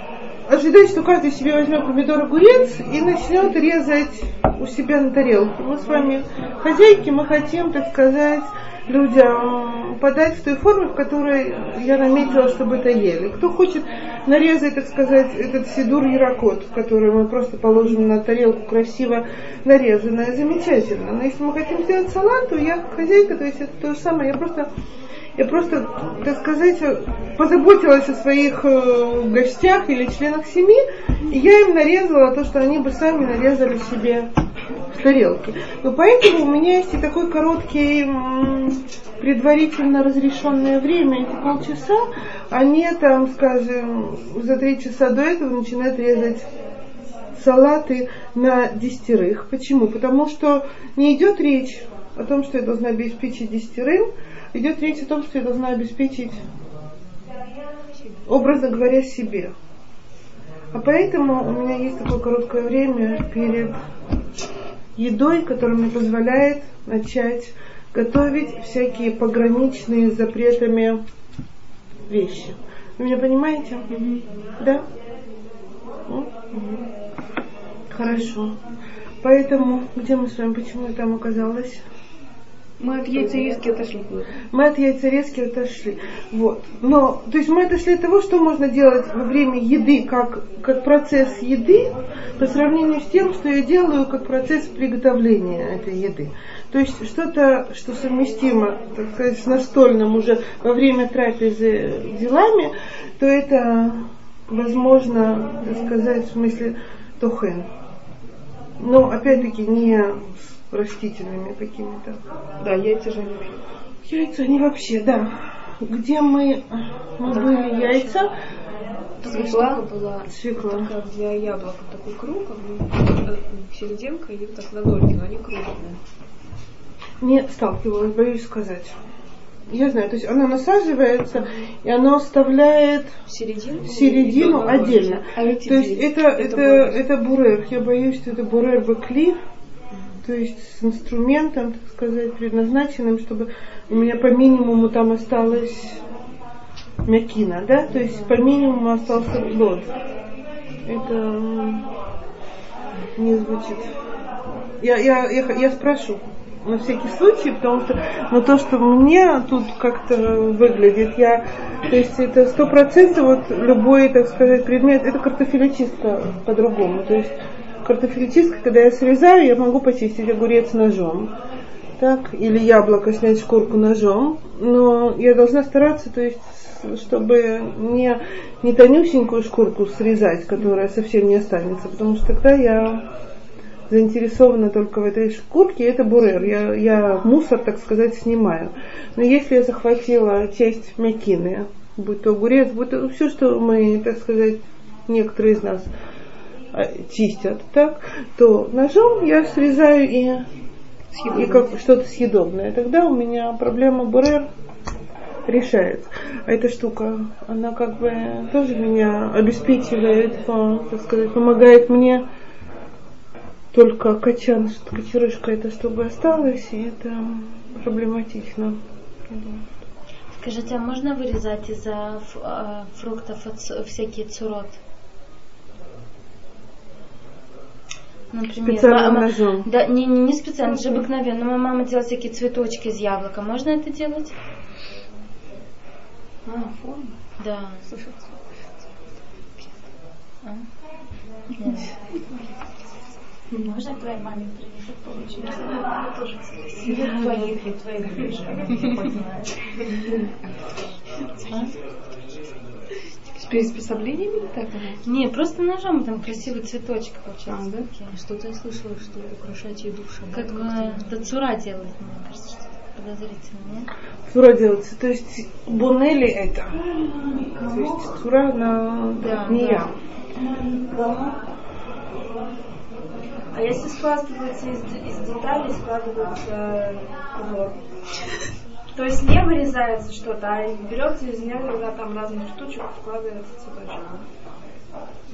ожидать, что каждый себе возьмет помидор огурец и начнет резать у себя на тарелке. Мы с вами хозяйки, мы хотим, так сказать, людям подать в той форме, в которой я наметила, чтобы это ели. Кто хочет нарезать, так сказать, этот сидур ярокот, который мы просто положим на тарелку красиво нарезанное, замечательно. Но если мы хотим сделать салат, то я хозяйка, то есть это то же самое, я просто я просто, так сказать, позаботилась о своих э, гостях или членах семьи, и я им нарезала то, что они бы сами нарезали себе в тарелке. Но поэтому у меня есть и такой короткий предварительно разрешенное время, эти полчаса, не там, скажем, за три часа до этого начинают резать салаты на десятерых. Почему? Потому что не идет речь о том, что я должна обеспечить десятерым, идет речь о том, что я должна обеспечить, образно говоря, себе. А поэтому у меня есть такое короткое время перед едой, которая мне позволяет начать готовить всякие пограничные с запретами вещи. Вы меня понимаете? Mm-hmm. Да? Mm-hmm. Хорошо. Поэтому, где мы с вами, почему я там оказалась? Мы от яйцерезки отошли. Мы от яйцерезки отошли. Вот. Но, то есть мы отошли от того, что можно делать во время еды, как, как процесс еды, по сравнению с тем, что я делаю как процесс приготовления этой еды. То есть что-то, что совместимо, так сказать, с настольным уже во время трапезы делами, то это возможно, сказать, в смысле тухен. Но опять-таки не с растительными какими-то. Да, яйца же не Яйца они вообще, да. Где мы, мы были яйца, Свекла была свекла. такая для яблока такой круг, э, серединка и так на дольки, но они круглые. Не сталкивалась, боюсь сказать. Я знаю, то есть она насаживается, и она оставляет середину и отдельно. А То есть это, это, бурер. это бурер. Я боюсь, что это бурер бэклив, то есть с инструментом, так сказать, предназначенным, чтобы у меня по минимуму там осталось мякина, да, то есть по минимуму остался плод. Это не звучит. Я, я, я, я спрошу на всякий случай, потому что но то, что мне тут как-то выглядит, я, то есть это сто процентов вот любой, так сказать, предмет, это картофелечистка по-другому, то есть картофелечистка, когда я срезаю, я могу почистить огурец ножом, так, или яблоко снять шкурку ножом, но я должна стараться, то есть чтобы не, не тонюсенькую шкурку срезать, которая совсем не останется, потому что тогда я заинтересована только в этой шкурке, это бурер. Я, я мусор, так сказать, снимаю. Но если я захватила часть мякины, будь то огурец, будь то все, что мы, так сказать, некоторые из нас чистят, так, то ножом я срезаю и, и как что-то съедобное. Тогда у меня проблема бурер решается. А эта штука, она как бы тоже меня обеспечивает, по- так сказать, помогает мне только качан, кочерышка это чтобы осталось, и это проблематично. Скажите, а можно вырезать из-за а, фруктов всякие цурот? Например, Специальным мама- ножом. Да, не, не, не специально, же обыкновенно. Моя мама делала всякие цветочки из яблока. Можно это делать? А, форма. Да. Слушай, А? Нет. Можно твоей маме приехать получить? Или твоих, и твоих ближе. А? Приспособлениями так? Не, просто ножом там красивый цветочек получается. А, да? такие. Что-то я слышала, что украшать еду в шаббат. Как бы это цура делает, мне кажется, что подозрительно, нет? Цура делается. То есть бунели это. То есть цура на Да, не да. я. А если складывается из, из деталей, складывается узор? То есть не вырезается что-то, а берется из него да, там разных штучек, складывается цветочек.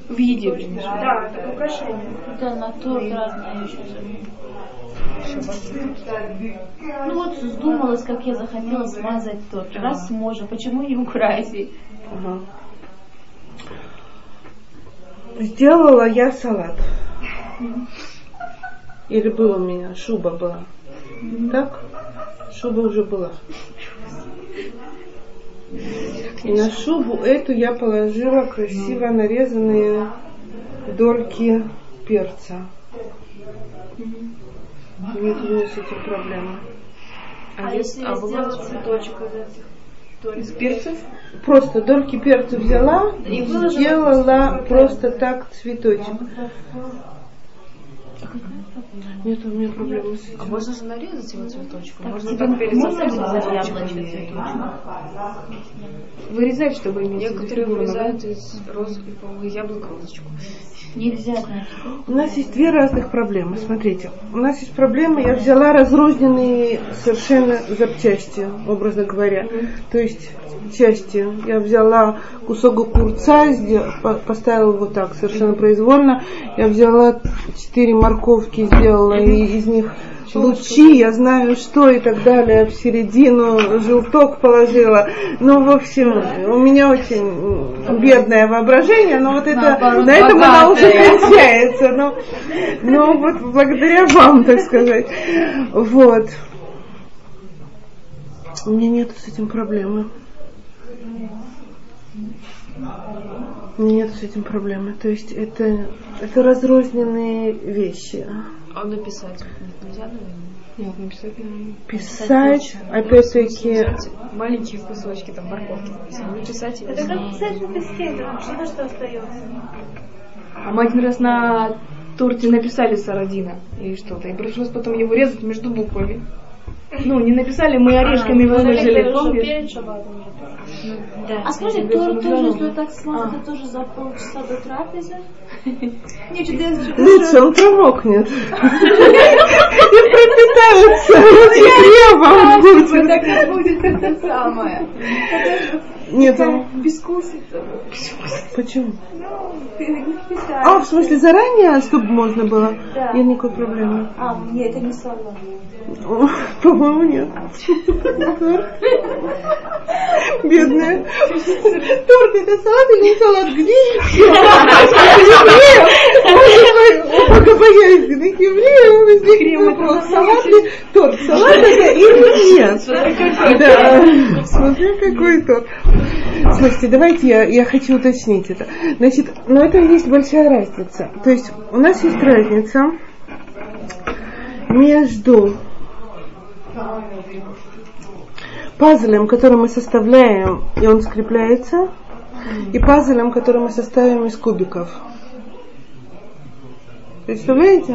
В еде, блин. Да, это украшение. Да, на торт разные еще. Ну вот вздумалось, как я захотела смазать торт. Раз можно, почему не украсить? Ага. Сделала я салат. Или был у меня, шуба была. Так? Шуба уже была. И на шубу эту я положила красиво нарезанные дольки перца. Нет у меня с этим проблемы. А, если я сделала цветочек из перцев? Просто дольки перца взяла и сделала просто так цветочек. Нет у меня проблемы с А этим. можно же нарезать его цветочком? Можно Тебе так можно обрезать вырезать чтобы иметь Некоторые вырезают из роз, по-моему, из яблок розочку. Нельзя. У нас есть две разных проблемы. Смотрите, у нас есть проблема, я взяла разрозненные совершенно запчасти, образно говоря. То есть части. Я взяла кусок по- поставила вот так совершенно произвольно. Я взяла четыре морковки сделала и из них лучи, я знаю что и так далее, в середину желток положила. Ну, в общем, у меня очень бедное воображение, но вот это, Наоборот, на этом она уже кончается. Но, но вот благодаря вам, так сказать. Вот. У меня нет с этим проблемы. Нет с этим проблемы. То есть это, это разрозненные вещи. А написать нельзя, наверное? Нет, написать наверное. Писать, опять-таки, Маленькие кусочки там морковки. Не писать Это как писать на доске, там что-то что остается. А мы один раз на торте написали Сарадина или что-то, и пришлось потом его резать между буквами. Ну, не написали, мы орешками выложили, помнишь? Шабатом уже. Да. А скажи, самому тоже, если так смотрит, это тоже за полчаса до трапезы? Не, что-то я видите, он промокнет. И пропитается хлебом. будет. так не будет это самое. Нет, он- Бескусица. почему? Ну. А, в смысле, заранее, чтобы можно было? Да. Нет никакой проблемы. А, нет, это не салат. О, По-моему, нет. Бедная. Торт это салат или не салат? Где еще? Пока боязных евреев возник вопрос, салат ли торт? Салат это или нет? Да. Смотря какой торт. Слушайте, давайте я, я хочу уточнить это. Значит, но это есть большая разница. То есть у нас есть разница между пазлем, который мы составляем, и он скрепляется, и пазлем, который мы составим из кубиков. Представляете?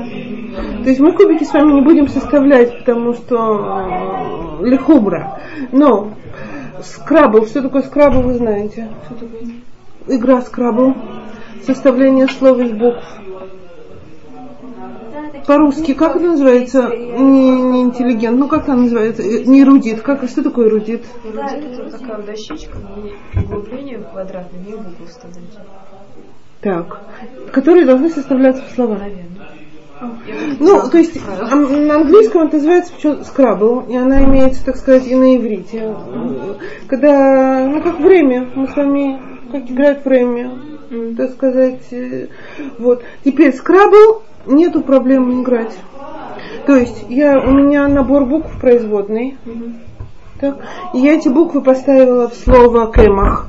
То есть мы кубики с вами не будем составлять, потому что э, лихумра. Но скрабл, что такое скрабл, вы знаете? Игра скрабл. Составление слов из букв. По-русски, как это называется? Не, не интеллигент, ну как это называется? Э, Не эрудит. Как, что такое эрудит? Вроде это такая дощечка, углубление квадратное, и буквы вставлять. Так. Которые должны составляться в слова. Наверное. Ну, то есть на английском это называется скрабл, и она имеется, так сказать, и на иврите. Когда, ну, как время, мы с вами, как играют время, так сказать. э, Вот. Теперь скрабл, нету проблем играть. То есть я, у меня набор букв производный. Так, и я эти буквы поставила в слово кемах.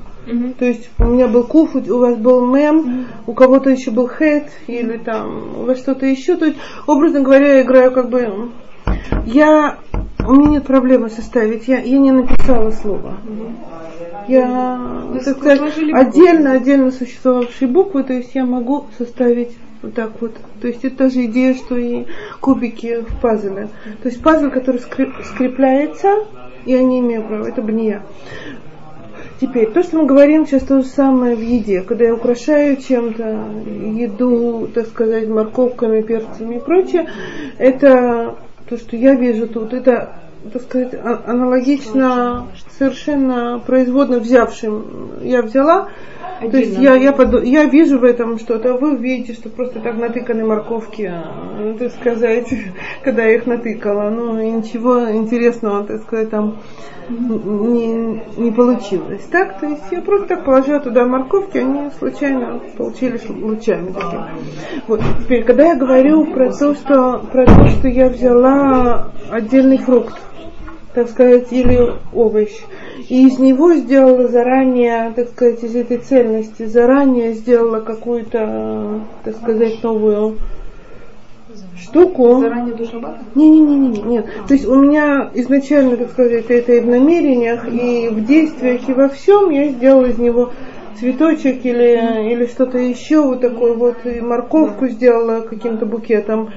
То есть у меня был куф, у вас был мем, у кого-то еще был хет или там у вас что-то еще. То есть, образно говоря, я играю как бы... Я... У меня нет проблемы составить. Я, я не написала слово. Я, так сказать, отдельно, отдельно существовавшие буквы, то есть я могу составить вот так вот. То есть это та же идея, что и кубики в пазле. То есть пазл, который скреп- скрепляется, я не имею права, это бния. Теперь, то, что мы говорим сейчас то же самое в еде, когда я украшаю чем-то еду, так сказать, морковками, перцами и прочее, это то, что я вижу тут, это, так сказать, а- аналогично совершенно производно взявшим. Я взяла, то есть я, я, поду- я вижу в этом что-то, а вы видите, что просто так натыканы морковки, а, так сказать, когда я их натыкала. Ну, и ничего интересного, так сказать, там не, не получилось. Так, то есть я просто так положила туда морковки, они случайно получились лучами такими. Вот. Теперь, когда я говорю про то, что, про то, что я взяла отдельный фрукт, так сказать, или овощ. И из него сделала заранее, так сказать, из этой цельности, заранее сделала какую-то, так сказать, новую штуку. Заранее до шаббата? Не-не-не, нет. То есть у меня изначально, так сказать, это и в намерениях, и в действиях, и во всем я сделала из него цветочек или, или что-то еще, вот такой вот, и морковку сделала каким-то букетом,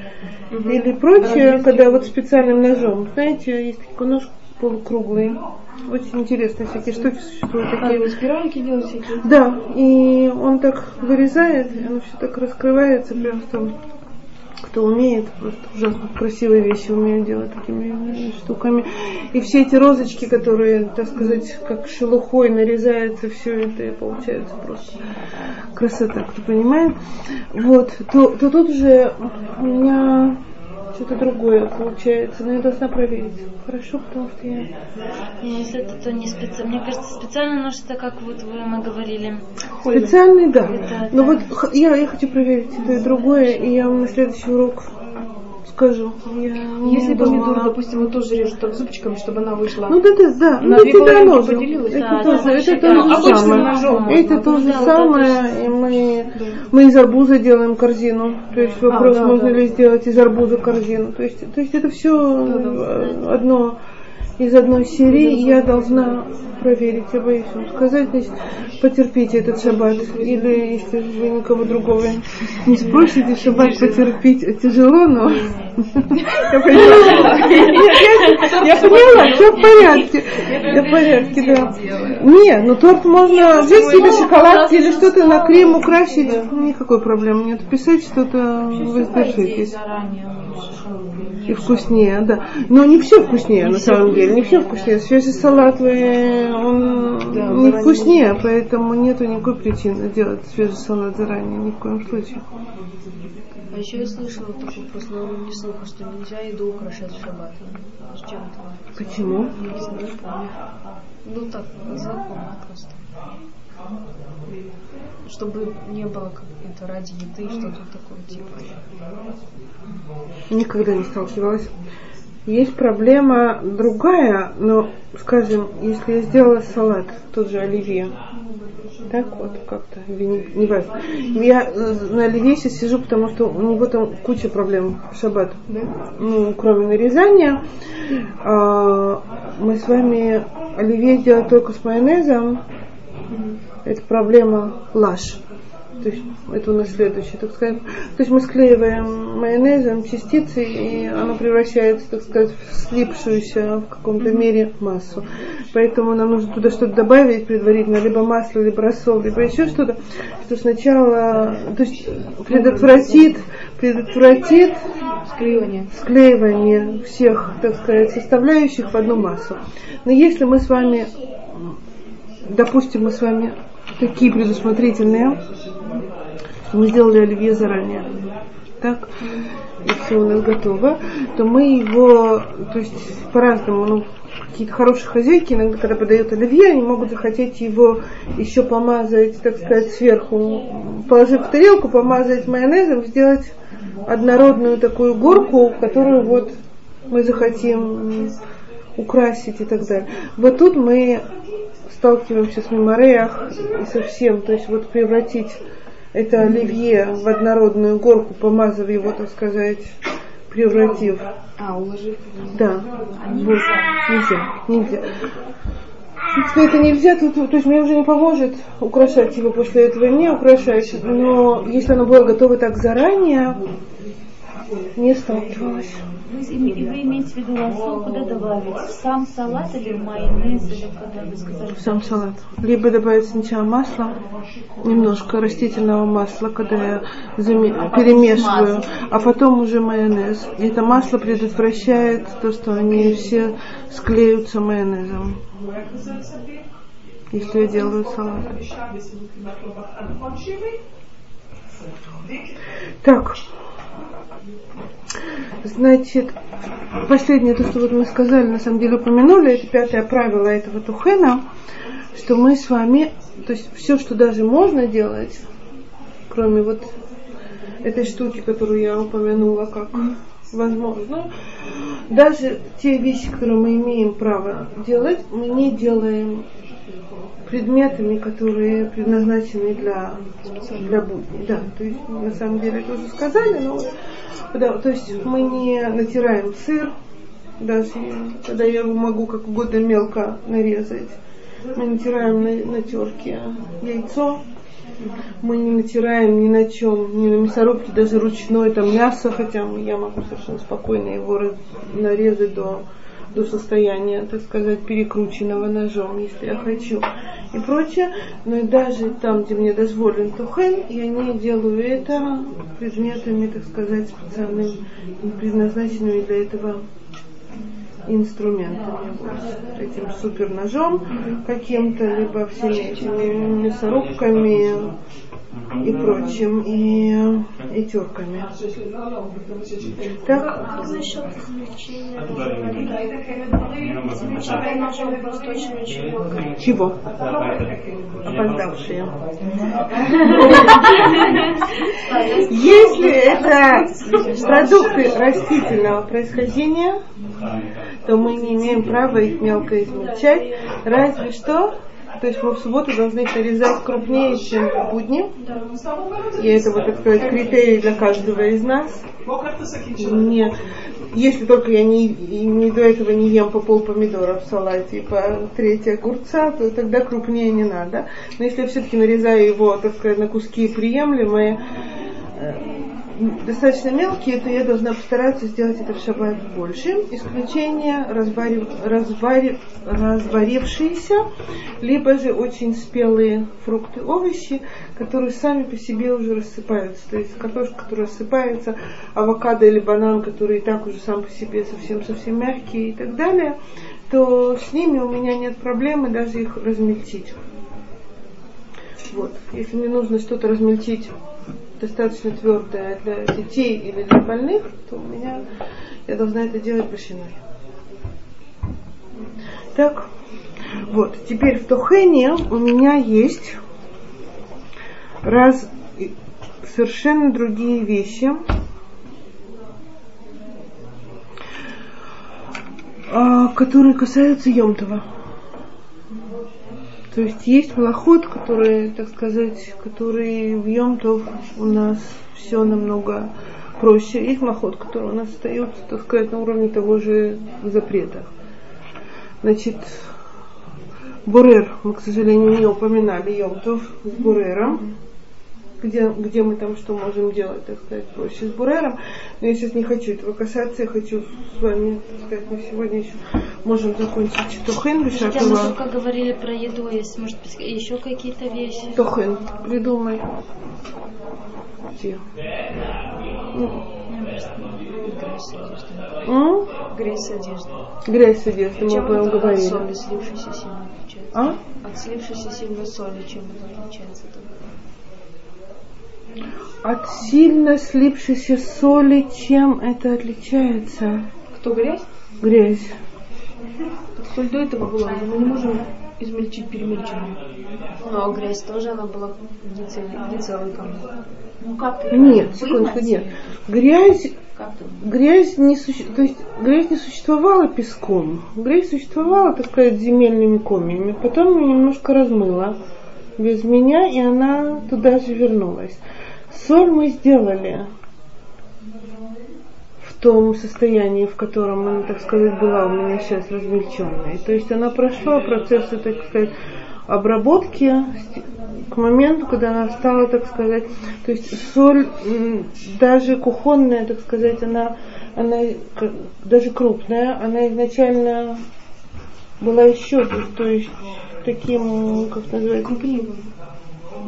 или прочее, когда вот специальным ножом. Знаете, есть такой нож полукруглый. Очень интересные всякие штуки существуют. А, Такие вы спиральки делать всякие? да, и он так вырезает, и оно все так раскрывается, прям там кто умеет, просто ужасно красивые вещи умеют делать такими штуками. И все эти розочки, которые, так сказать, как шелухой нарезается, все это и получается просто красота, кто понимает. Вот, то, то тут уже у меня что-то другое получается, но я должна проверить. Хорошо, потому что я... Если это то не специально. Мне кажется, специально но что как вот вы, мы говорили. Специальный, да. Это, но да. вот я, я хочу проверить это и другое, и я вам на следующий урок скажу. Я Если думала. помидоры, допустим, вот тоже режут так зубчиками, чтобы она вышла. Ну да, да, да. Ну, это половинки ножом. Это Да, тоже, да, это да. то же самое. ножом. Это то же Да, вот самое, и мы, мы из арбуза делаем корзину. То есть вопрос, А, да, можно да. ли сделать из арбуза корзину. То есть, то есть это все одно из одной серии, и я должна проверить, я боюсь вам сказать, значит, потерпите этот шаббат. Или если вы никого другого не спросите, шаббат потерпеть тяжело, но я поняла. Все в порядке. Я в порядке, да. Не, ну торт можно взять или шоколад, или что-то на крем украсить. Никакой проблемы нет. Писать что-то воздержитесь. И вкуснее, да. Но не все вкуснее, на самом деле. Не все вкуснее. Свежий салат вы, он не вкуснее, поэтому нету никакой причины делать свежий салат заранее, ни в коем случае. А еще я слышала такой вопрос, но не слуха, что нельзя еду украшать в шаббат. С чем это? Почему? Не знаю, не помню. Ну так, знакомо просто. Чтобы не было как это ради еды, что-то такое типа. Никогда не сталкивалась. Есть проблема другая, но, скажем, если я сделала салат, тот же оливье, так вот как-то, не, важно. Я э, на оливье сейчас сижу, потому что у него там куча проблем в шаббат. Ну, кроме нарезания. А, мы с вами оливье сделали только с майонезом. Это проблема лаш. То есть это у нас следующее, так сказать. То есть мы склеиваем майонезом частицы, и оно превращается, так сказать, в слипшуюся в каком-то мере массу. Поэтому нам нужно туда что-то добавить предварительно, либо масло, либо рассол, либо еще что-то, что сначала, то есть предотвратит, предотвратит Склеивание. склеивание всех, так сказать, составляющих в одну массу. Но если мы с вами, допустим, мы с вами такие предусмотрительные, мы сделали оливье заранее, так, и все у нас готово, то мы его, то есть по-разному, ну, какие-то хорошие хозяйки, иногда, когда подают оливье, они могут захотеть его еще помазать, так сказать, сверху, положив в тарелку, помазать майонезом, сделать однородную такую горку, которую вот мы захотим украсить и так далее. Вот тут мы сталкиваемся с мемореях совсем, то есть вот превратить это оливье в однородную горку, помазав его, так сказать, превратив. А, уложив. Да, вот, нельзя, нельзя. Если это нельзя, то, то, то есть мне уже не поможет украшать его после этого, и мне украшать. Но если оно было готово так заранее, не сталкивалась. Вы, име- вы имеете в виду рассол, куда добавить? Сам салат или в майонез, или куда вы сказали? сам салат. Либо добавить сначала масло, немножко растительного масла, когда я заме- перемешиваю, а потом уже майонез. И это масло предотвращает то, что они все склеются майонезом. Если я делаю салат. Так. Значит, последнее, то, что вот мы сказали, на самом деле упомянули, это пятое правило этого тухена, что мы с вами, то есть все, что даже можно делать, кроме вот этой штуки, которую я упомянула, как возможно, даже те вещи, которые мы имеем право делать, мы не делаем предметами, которые предназначены для, для будней. Да, то есть на самом деле это уже сказали, но да, то есть мы не натираем сыр, даже когда я его могу как угодно мелко нарезать. Мы натираем на, на терке яйцо, мы не натираем ни на чем, ни на мясорубке, даже ручное там мясо, хотя я могу совершенно спокойно его нарезать до до состояния, так сказать, перекрученного ножом, если я хочу, и прочее. Но и даже там, где мне дозволен тухен, я не делаю это предметами, так сказать, специальными, предназначенными для этого инструментами, вот, этим супер ножом каким-то, либо всеми этими мясорубками, и прочим, и, и терками. Так. Насчет измельчения. Чего? Опоздавшие. Если это продукты растительного происхождения, то мы не имеем права их мелко измельчать, разве что то есть мы в субботу должны нарезать крупнее, чем в будни. И это, вот, так сказать, критерий для каждого из нас. Нет. Если только я не, не до этого не ем по пол помидора в салате и по треть огурца, то тогда крупнее не надо. Но если я все-таки нарезаю его, так сказать, на куски приемлемые, э, достаточно мелкие, то я должна постараться сделать это в шаббат больше. Исключение разбарив, разбарив, разбарившиеся, либо же очень спелые фрукты, овощи, которые сами по себе уже рассыпаются. То есть картошка, которая рассыпается, авокадо или банан, который и так уже сам по себе совсем-совсем мягкие и так далее, то с ними у меня нет проблемы даже их размельчить. Вот. Если мне нужно что-то размельчить достаточно твердое для детей или для больных, то у меня я должна это делать башиной. Так, вот, теперь в Тохене у меня есть раз совершенно другие вещи. А, которые касаются Йомтова. То есть есть малоход, который, так сказать, который в Йомтов у нас все намного проще. Есть малоход, который у нас остается, так сказать, на уровне того же запрета. Значит, Бурер, мы, к сожалению, не упоминали Йомтов с Бурером где, где мы там что можем делать, так сказать, проще с Бурером. Но я сейчас не хочу этого касаться, я хочу с вами, так сказать, мы сегодня еще можем закончить Тухен Хотя мы только говорили про еду, есть, может быть, еще какие-то вещи. Тухен, придумай. Где? Грязь одежды. Грязь одежды, мы об этом говорили. От соли слившейся сильно отличается. А? От слившейся сильно соли, чем это отличается? От сильно слипшейся соли чем это отличается? Кто грязь? Грязь. Соль до этого была, но мы не можем измельчить перемельченную. Но грязь тоже она была не целый, не целый камень. Ну как Нет, секундочку, нет. Грязь грязь не суще... то есть грязь не существовала песком, грязь существовала, так сказать, земельными комьями. Потом ее немножко размыла без меня, и она туда же вернулась. Соль мы сделали в том состоянии, в котором она, так сказать, была у меня сейчас размельченная. То есть она прошла процессы, так сказать, обработки к моменту, когда она стала, так сказать, то есть соль даже кухонная, так сказать, она, она даже крупная, она изначально была еще, то есть таким, как называется,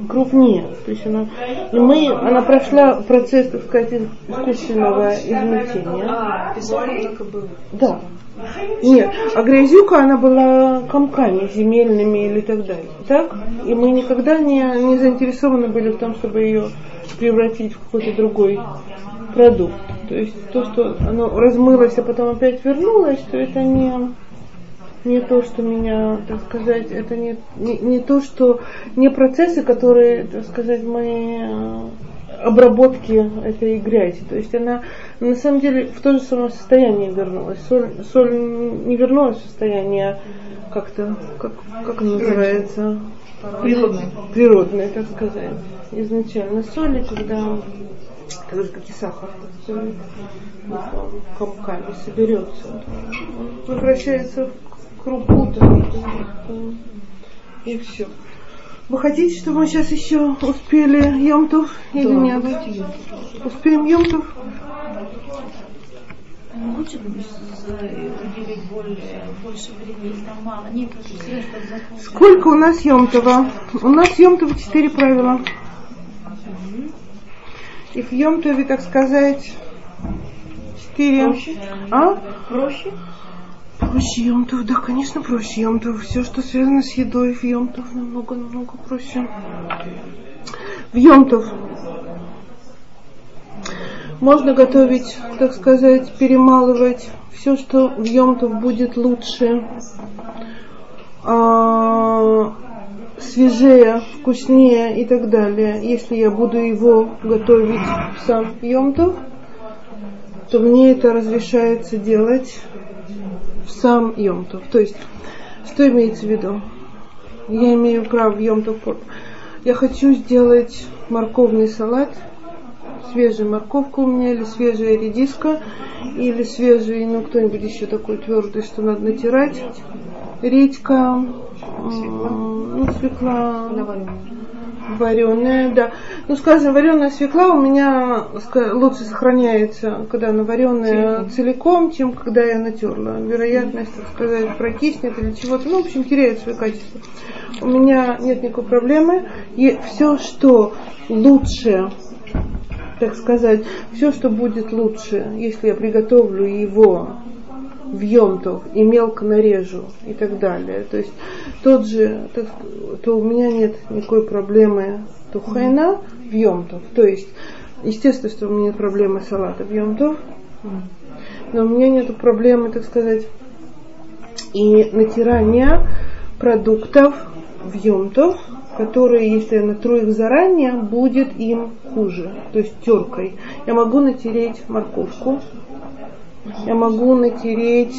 крупнее. То есть она, и мы, она прошла процесс, так сказать, искусственного измельчения. А. Да. Нет, а грязюка она была комками земельными или так далее. Так? И мы никогда не, не заинтересованы были в том, чтобы ее превратить в какой-то другой продукт. То есть то, что оно размылось, а потом опять вернулось, то это не, не то, что меня, так сказать, это не, не, не то, что не процессы, которые, так сказать, мы э, обработки этой грязи. То есть она на самом деле в то же самое состояние вернулась. Соль, соль не вернулась в состояние как-то, как, как она называется? Природное. Природное, так сказать. Изначально соли, когда так же, как и сахар, комками соберется, он превращается в крупу и все. Вы хотите, чтобы мы сейчас еще успели Йомтов или да, нет? Успеем Йомтов? лучше уделить более, больше времени, там мало, нет. Сколько у нас Йомтова? У нас Йомтова четыре правила. И в Йомтове, так сказать, четыре. Проще? А? Проще? Проще Йомтов, да, конечно, проще Йомтов. Все, что связано с едой в Йомтов, намного-намного проще. В Йомтов можно готовить, так сказать, перемалывать все, что в Йомтов будет лучше, а, свежее, вкуснее и так далее. Если я буду его готовить в сам Йомтов, то мне это разрешается делать в сам Йомтов. То есть, что имеется в виду? Я имею право в Йомтов. Я хочу сделать морковный салат, свежая морковка у меня, или свежая редиска, или свежий, ну, кто-нибудь еще такой твердый, что надо натирать. Редька, ну, свекла вареная, да. Ну, скажем, вареная свекла у меня лучше сохраняется, когда она вареная целиком, чем когда я натерла. Вероятность, так сказать, прокиснет или чего-то. Ну, в общем, теряет свое качество. У меня нет никакой проблемы. И все, что лучше, так сказать, все, что будет лучше, если я приготовлю его в Йомтов и мелко нарежу и так далее. То есть тот же, то, то у меня нет никакой проблемы тухайна в Йомтов. То есть, естественно, что у меня нет проблемы салата в Йомтов, но у меня нет проблемы, так сказать, и натирания продуктов в Йомтов, которые, если я натру их заранее, будет им хуже, то есть теркой. Я могу натереть морковку, я могу натереть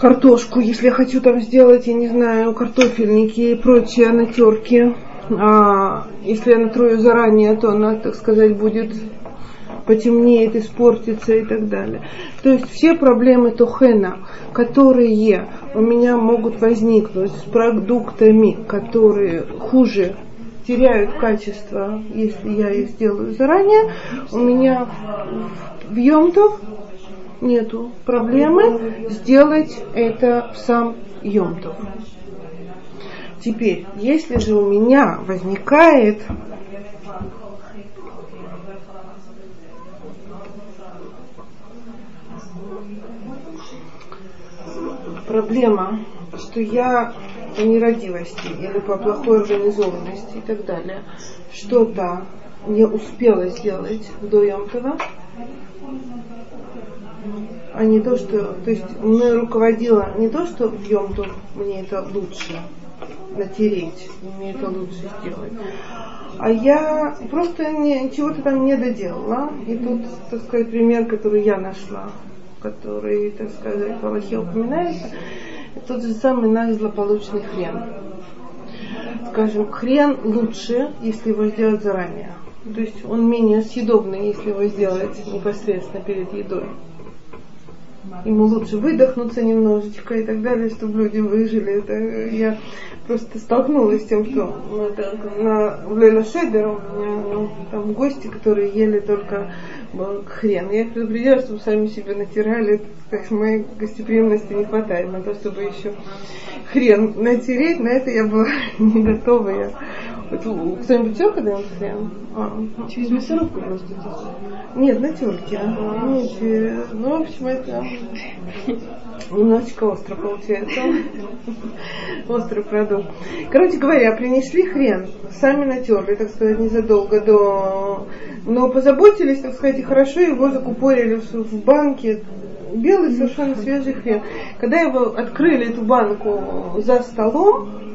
картошку, если я хочу там сделать, я не знаю, картофельники и прочие натерки. А если я натру ее заранее, то она, так сказать, будет потемнеет, испортится и так далее. То есть все проблемы Тухена, которые у меня могут возникнуть с продуктами, которые хуже теряют качество, если я их сделаю заранее, у меня в Йомтов нету проблемы сделать это в сам Йомтов. Теперь, если же у меня возникает проблема, что я по нерадивости или по плохой организованности и так далее что-то не успела сделать до Йомтова, а не то, что, то есть мной руководило не то, что в Йомтов мне это лучше натереть, мне это лучше сделать, а я просто не, чего-то там не доделала. И тут, так сказать, пример, который я нашла, который, так сказать, в Аллахе упоминается, тот же самый наш злополучный хрен. Скажем, хрен лучше, если его сделать заранее. То есть он менее съедобный, если его сделать непосредственно перед едой. Ему лучше выдохнуться немножечко и так далее, чтобы люди выжили. Это я просто столкнулась с тем, что на, Лейла Шедер у меня ну, там гости, которые ели только хрен. Я их предупредила, чтобы сами себе натирали, как моей гостеприимности не хватает на то, чтобы еще хрен натереть. На это я была не готова. Я кто-нибудь тер когда-нибудь хрен? А. Через мясорубку просто Нет, на терке. Нет, ну, в общем, это немножечко остро получается. Острый продукт. Короче говоря, принесли хрен, сами натерли, так сказать, незадолго до... Но позаботились, так сказать, и хорошо его закупорили в банке, белый совершенно свежий хрен. Когда его открыли, эту банку за столом,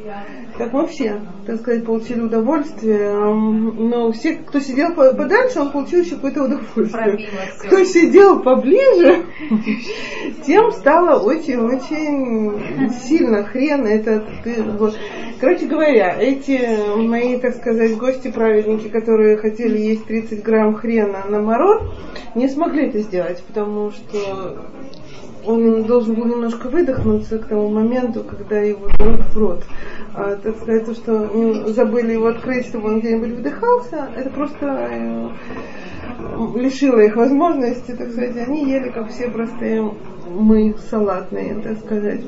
как мы все, так сказать, получили удовольствие. Но все, кто сидел подальше, он получил еще какое-то удовольствие. Кто сидел поближе, тем стало очень-очень сильно хрен этот. Вот. Короче говоря, эти мои, так сказать, гости-праведники, которые хотели есть 30 грамм хрена на мороз, не смогли это сделать, потому что он должен был немножко выдохнуться к тому моменту, когда его берут в рот. А, так сказать, то, что забыли его открыть, чтобы он где-нибудь выдыхался, это просто э, лишила их возможности, так сказать, они ели, как все простые мы, салатные, так сказать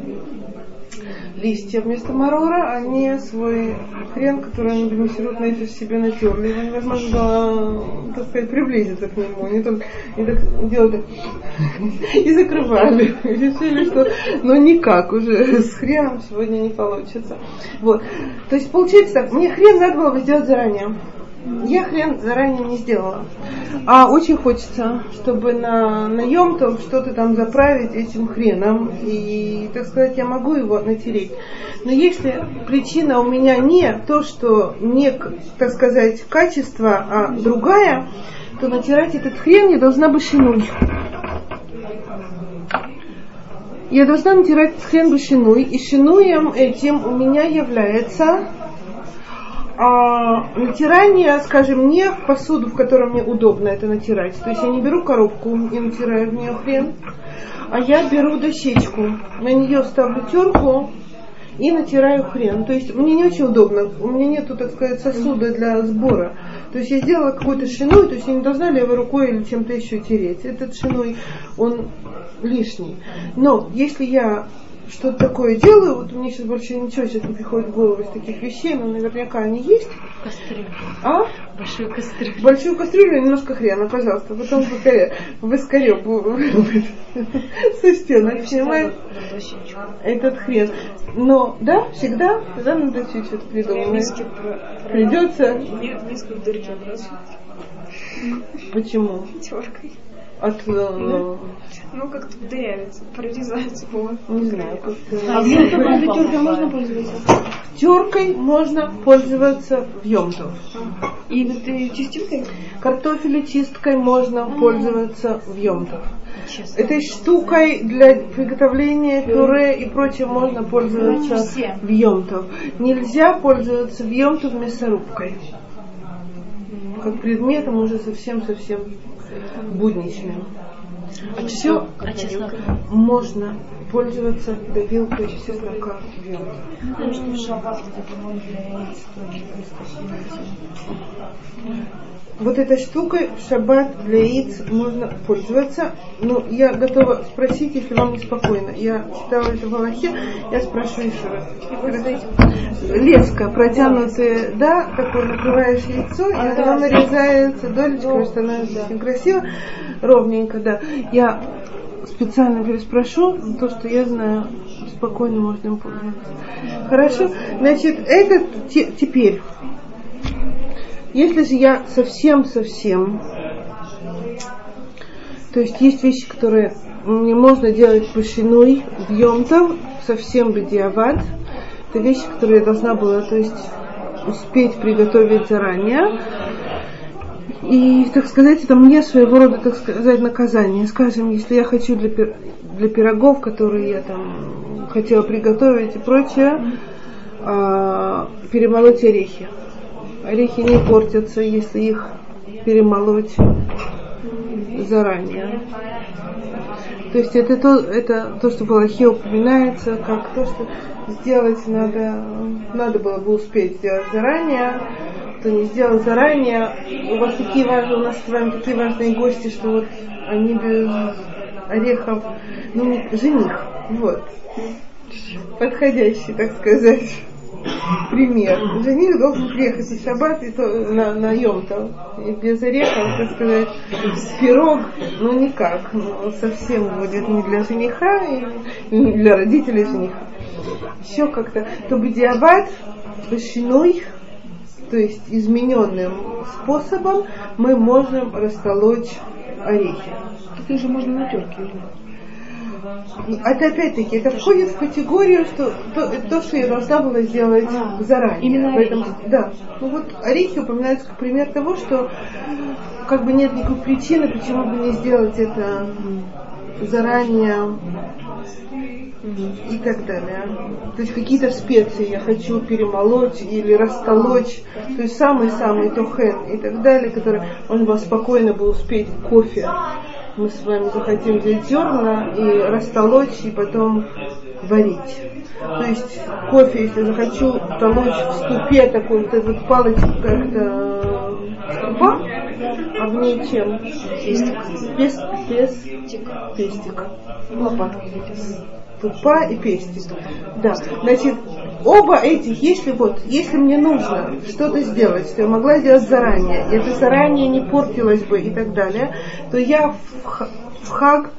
листья вместо марора, они свой хрен, который они бенесерут на себе натерли. Его невозможно так сказать, приблизиться к нему. Они только и так делали и закрывали. И решили, что ну никак уже с хреном сегодня не получится. Вот. То есть получается мне хрен надо было бы сделать заранее. Я хрен заранее не сделала. А очень хочется, чтобы на, на Йомтов что-то там заправить этим хреном. И, так сказать, я могу его натереть. Но если причина у меня не то, что не, так сказать, качество, а другая, то натирать этот хрен я должна бы шинуть. Я должна натирать хрен башиной, и шинуем этим у меня является а, натирание, скажем, не в посуду, в которой мне удобно это натирать. То есть я не беру коробку и натираю в нее хрен, а я беру дощечку, на нее ставлю терку и натираю хрен. То есть мне не очень удобно, у меня нету, так сказать, сосуда для сбора. То есть я сделала какой-то шиной, то есть я не должна левой рукой или чем-то еще тереть. Этот шиной, он лишний. Но если я что-то такое делаю, вот мне сейчас больше ничего сейчас не приходит в голову из таких вещей, но наверняка они есть. Кастрюлю. А? Большую кастрюлю. Большую кастрюлю и немножко хрена, пожалуйста. Потом выскореб со стенок снимаем этот хрен. Но, да, всегда, тогда надо чуть-чуть придумать. Придется. Нет, миску в дырке Почему? Теркой. От, э, Ну, как-то дырявится, прорезается вот. не знаю, как А теркой можно пользоваться? теркой можно пользоваться в Йомтов. И вот и чистилкой? Картофелечисткой можно пользоваться в Йомтов. Этой штукой для приготовления пюре и прочее можно пользоваться в Йомтов. Нельзя пользоваться в Йомтов мясорубкой. Как предметом уже совсем-совсем будничным. А все А чеснок? можно пользоваться давилкой все пока Вот этой штукой в шаббат для яиц можно пользоваться. Но я готова спросить, если вам неспокойно. Я читала это в Аллахе, я спрошу еще раз. Леска протянутая, да, такой накрываешь яйцо, и оно нарезается долечками, становится очень красиво, ровненько, да. Я специально переспрошу, то, что я знаю, спокойно можно им пользоваться. Хорошо? Значит, этот те- теперь если же я совсем-совсем, то есть есть вещи, которые мне можно делать пошиной в Йомтов, совсем бедиават, это вещи, которые я должна была, то есть успеть приготовить заранее. И, так сказать, это мне своего рода, так сказать, наказание. Скажем, если я хочу для, для пирогов, которые я там хотела приготовить и прочее, а, перемолоть орехи. Орехи не портятся, если их перемолоть заранее. То есть это то, это то, что в Аллахе упоминается, как то, что сделать надо, надо было бы успеть сделать заранее, кто не сделал заранее. У вас такие важные, у нас с вами такие важные гости, что вот они без орехов, ну, жених, вот, подходящий, так сказать пример. Жених должен приехать в шаббат и то, на, на Йом-то. И без орехов, так сказать, пирог, ну никак. Ну, совсем будет не для жениха и не для родителей жениха. Еще как-то. То бы диабат шиной, то есть измененным способом, мы можем растолочь орехи. Так их же можно на терке или? Это опять-таки, это входит в категорию, что то, то, что я должна была сделать заранее. именно Поэтому, да. Ну вот орехи упоминаются как пример того, что как бы нет никакой причины, почему бы не сделать это заранее и так далее. То есть какие-то специи я хочу перемолоть или растолочь, то есть самый-самый тохен и так далее, который он бы спокойно бы успеть кофе. Мы с вами захотим взять зерна и растолочь и потом варить. То есть кофе, если захочу толочь в ступе такой вот этот палочку как-то тупа, а в ней чем? Пестик. Пес, пес, пестик. Лопатка. Тупа и пестик. Да. Значит, оба этих, если вот, если мне нужно что-то сделать, что я могла сделать заранее, и это заранее не портилось бы и так далее, то я в, х- в хаг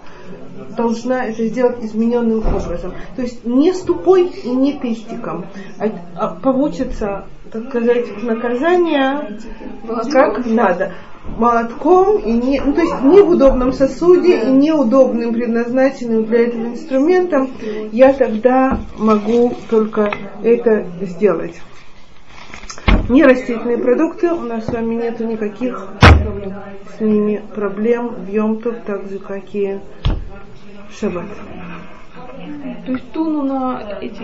должна это сделать измененным образом. То есть не с тупой и не пестиком, а, а получится, так сказать, наказание как надо. Молотком и не, ну, то есть не в удобном сосуде и неудобным предназначенным для этого инструментом, я тогда могу только это сделать. Не растительные продукты, у нас с вами нет никаких с ними проблем в Йомтов, так же как и Шаббат. То есть туну на эти...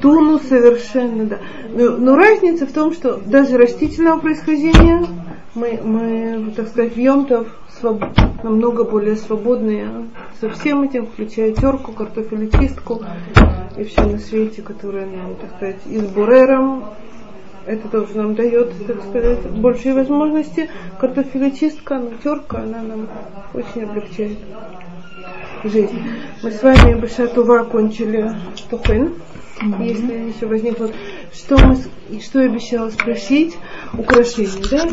Туну совершенно, да. Но, но разница в том, что даже растительного происхождения мы, мы так сказать, в Йомтов своб- намного более свободные со всем этим, включая терку, картофелечистку и все на свете, которое нам, так сказать, и с бурером. Это тоже нам дает, так сказать, большие возможности. Картофелечистка, но терка, она нам очень облегчает жизнь. Мы с вами Башатува окончили Тухен. Если еще возникло, что мы, что я обещала спросить, украшения, да?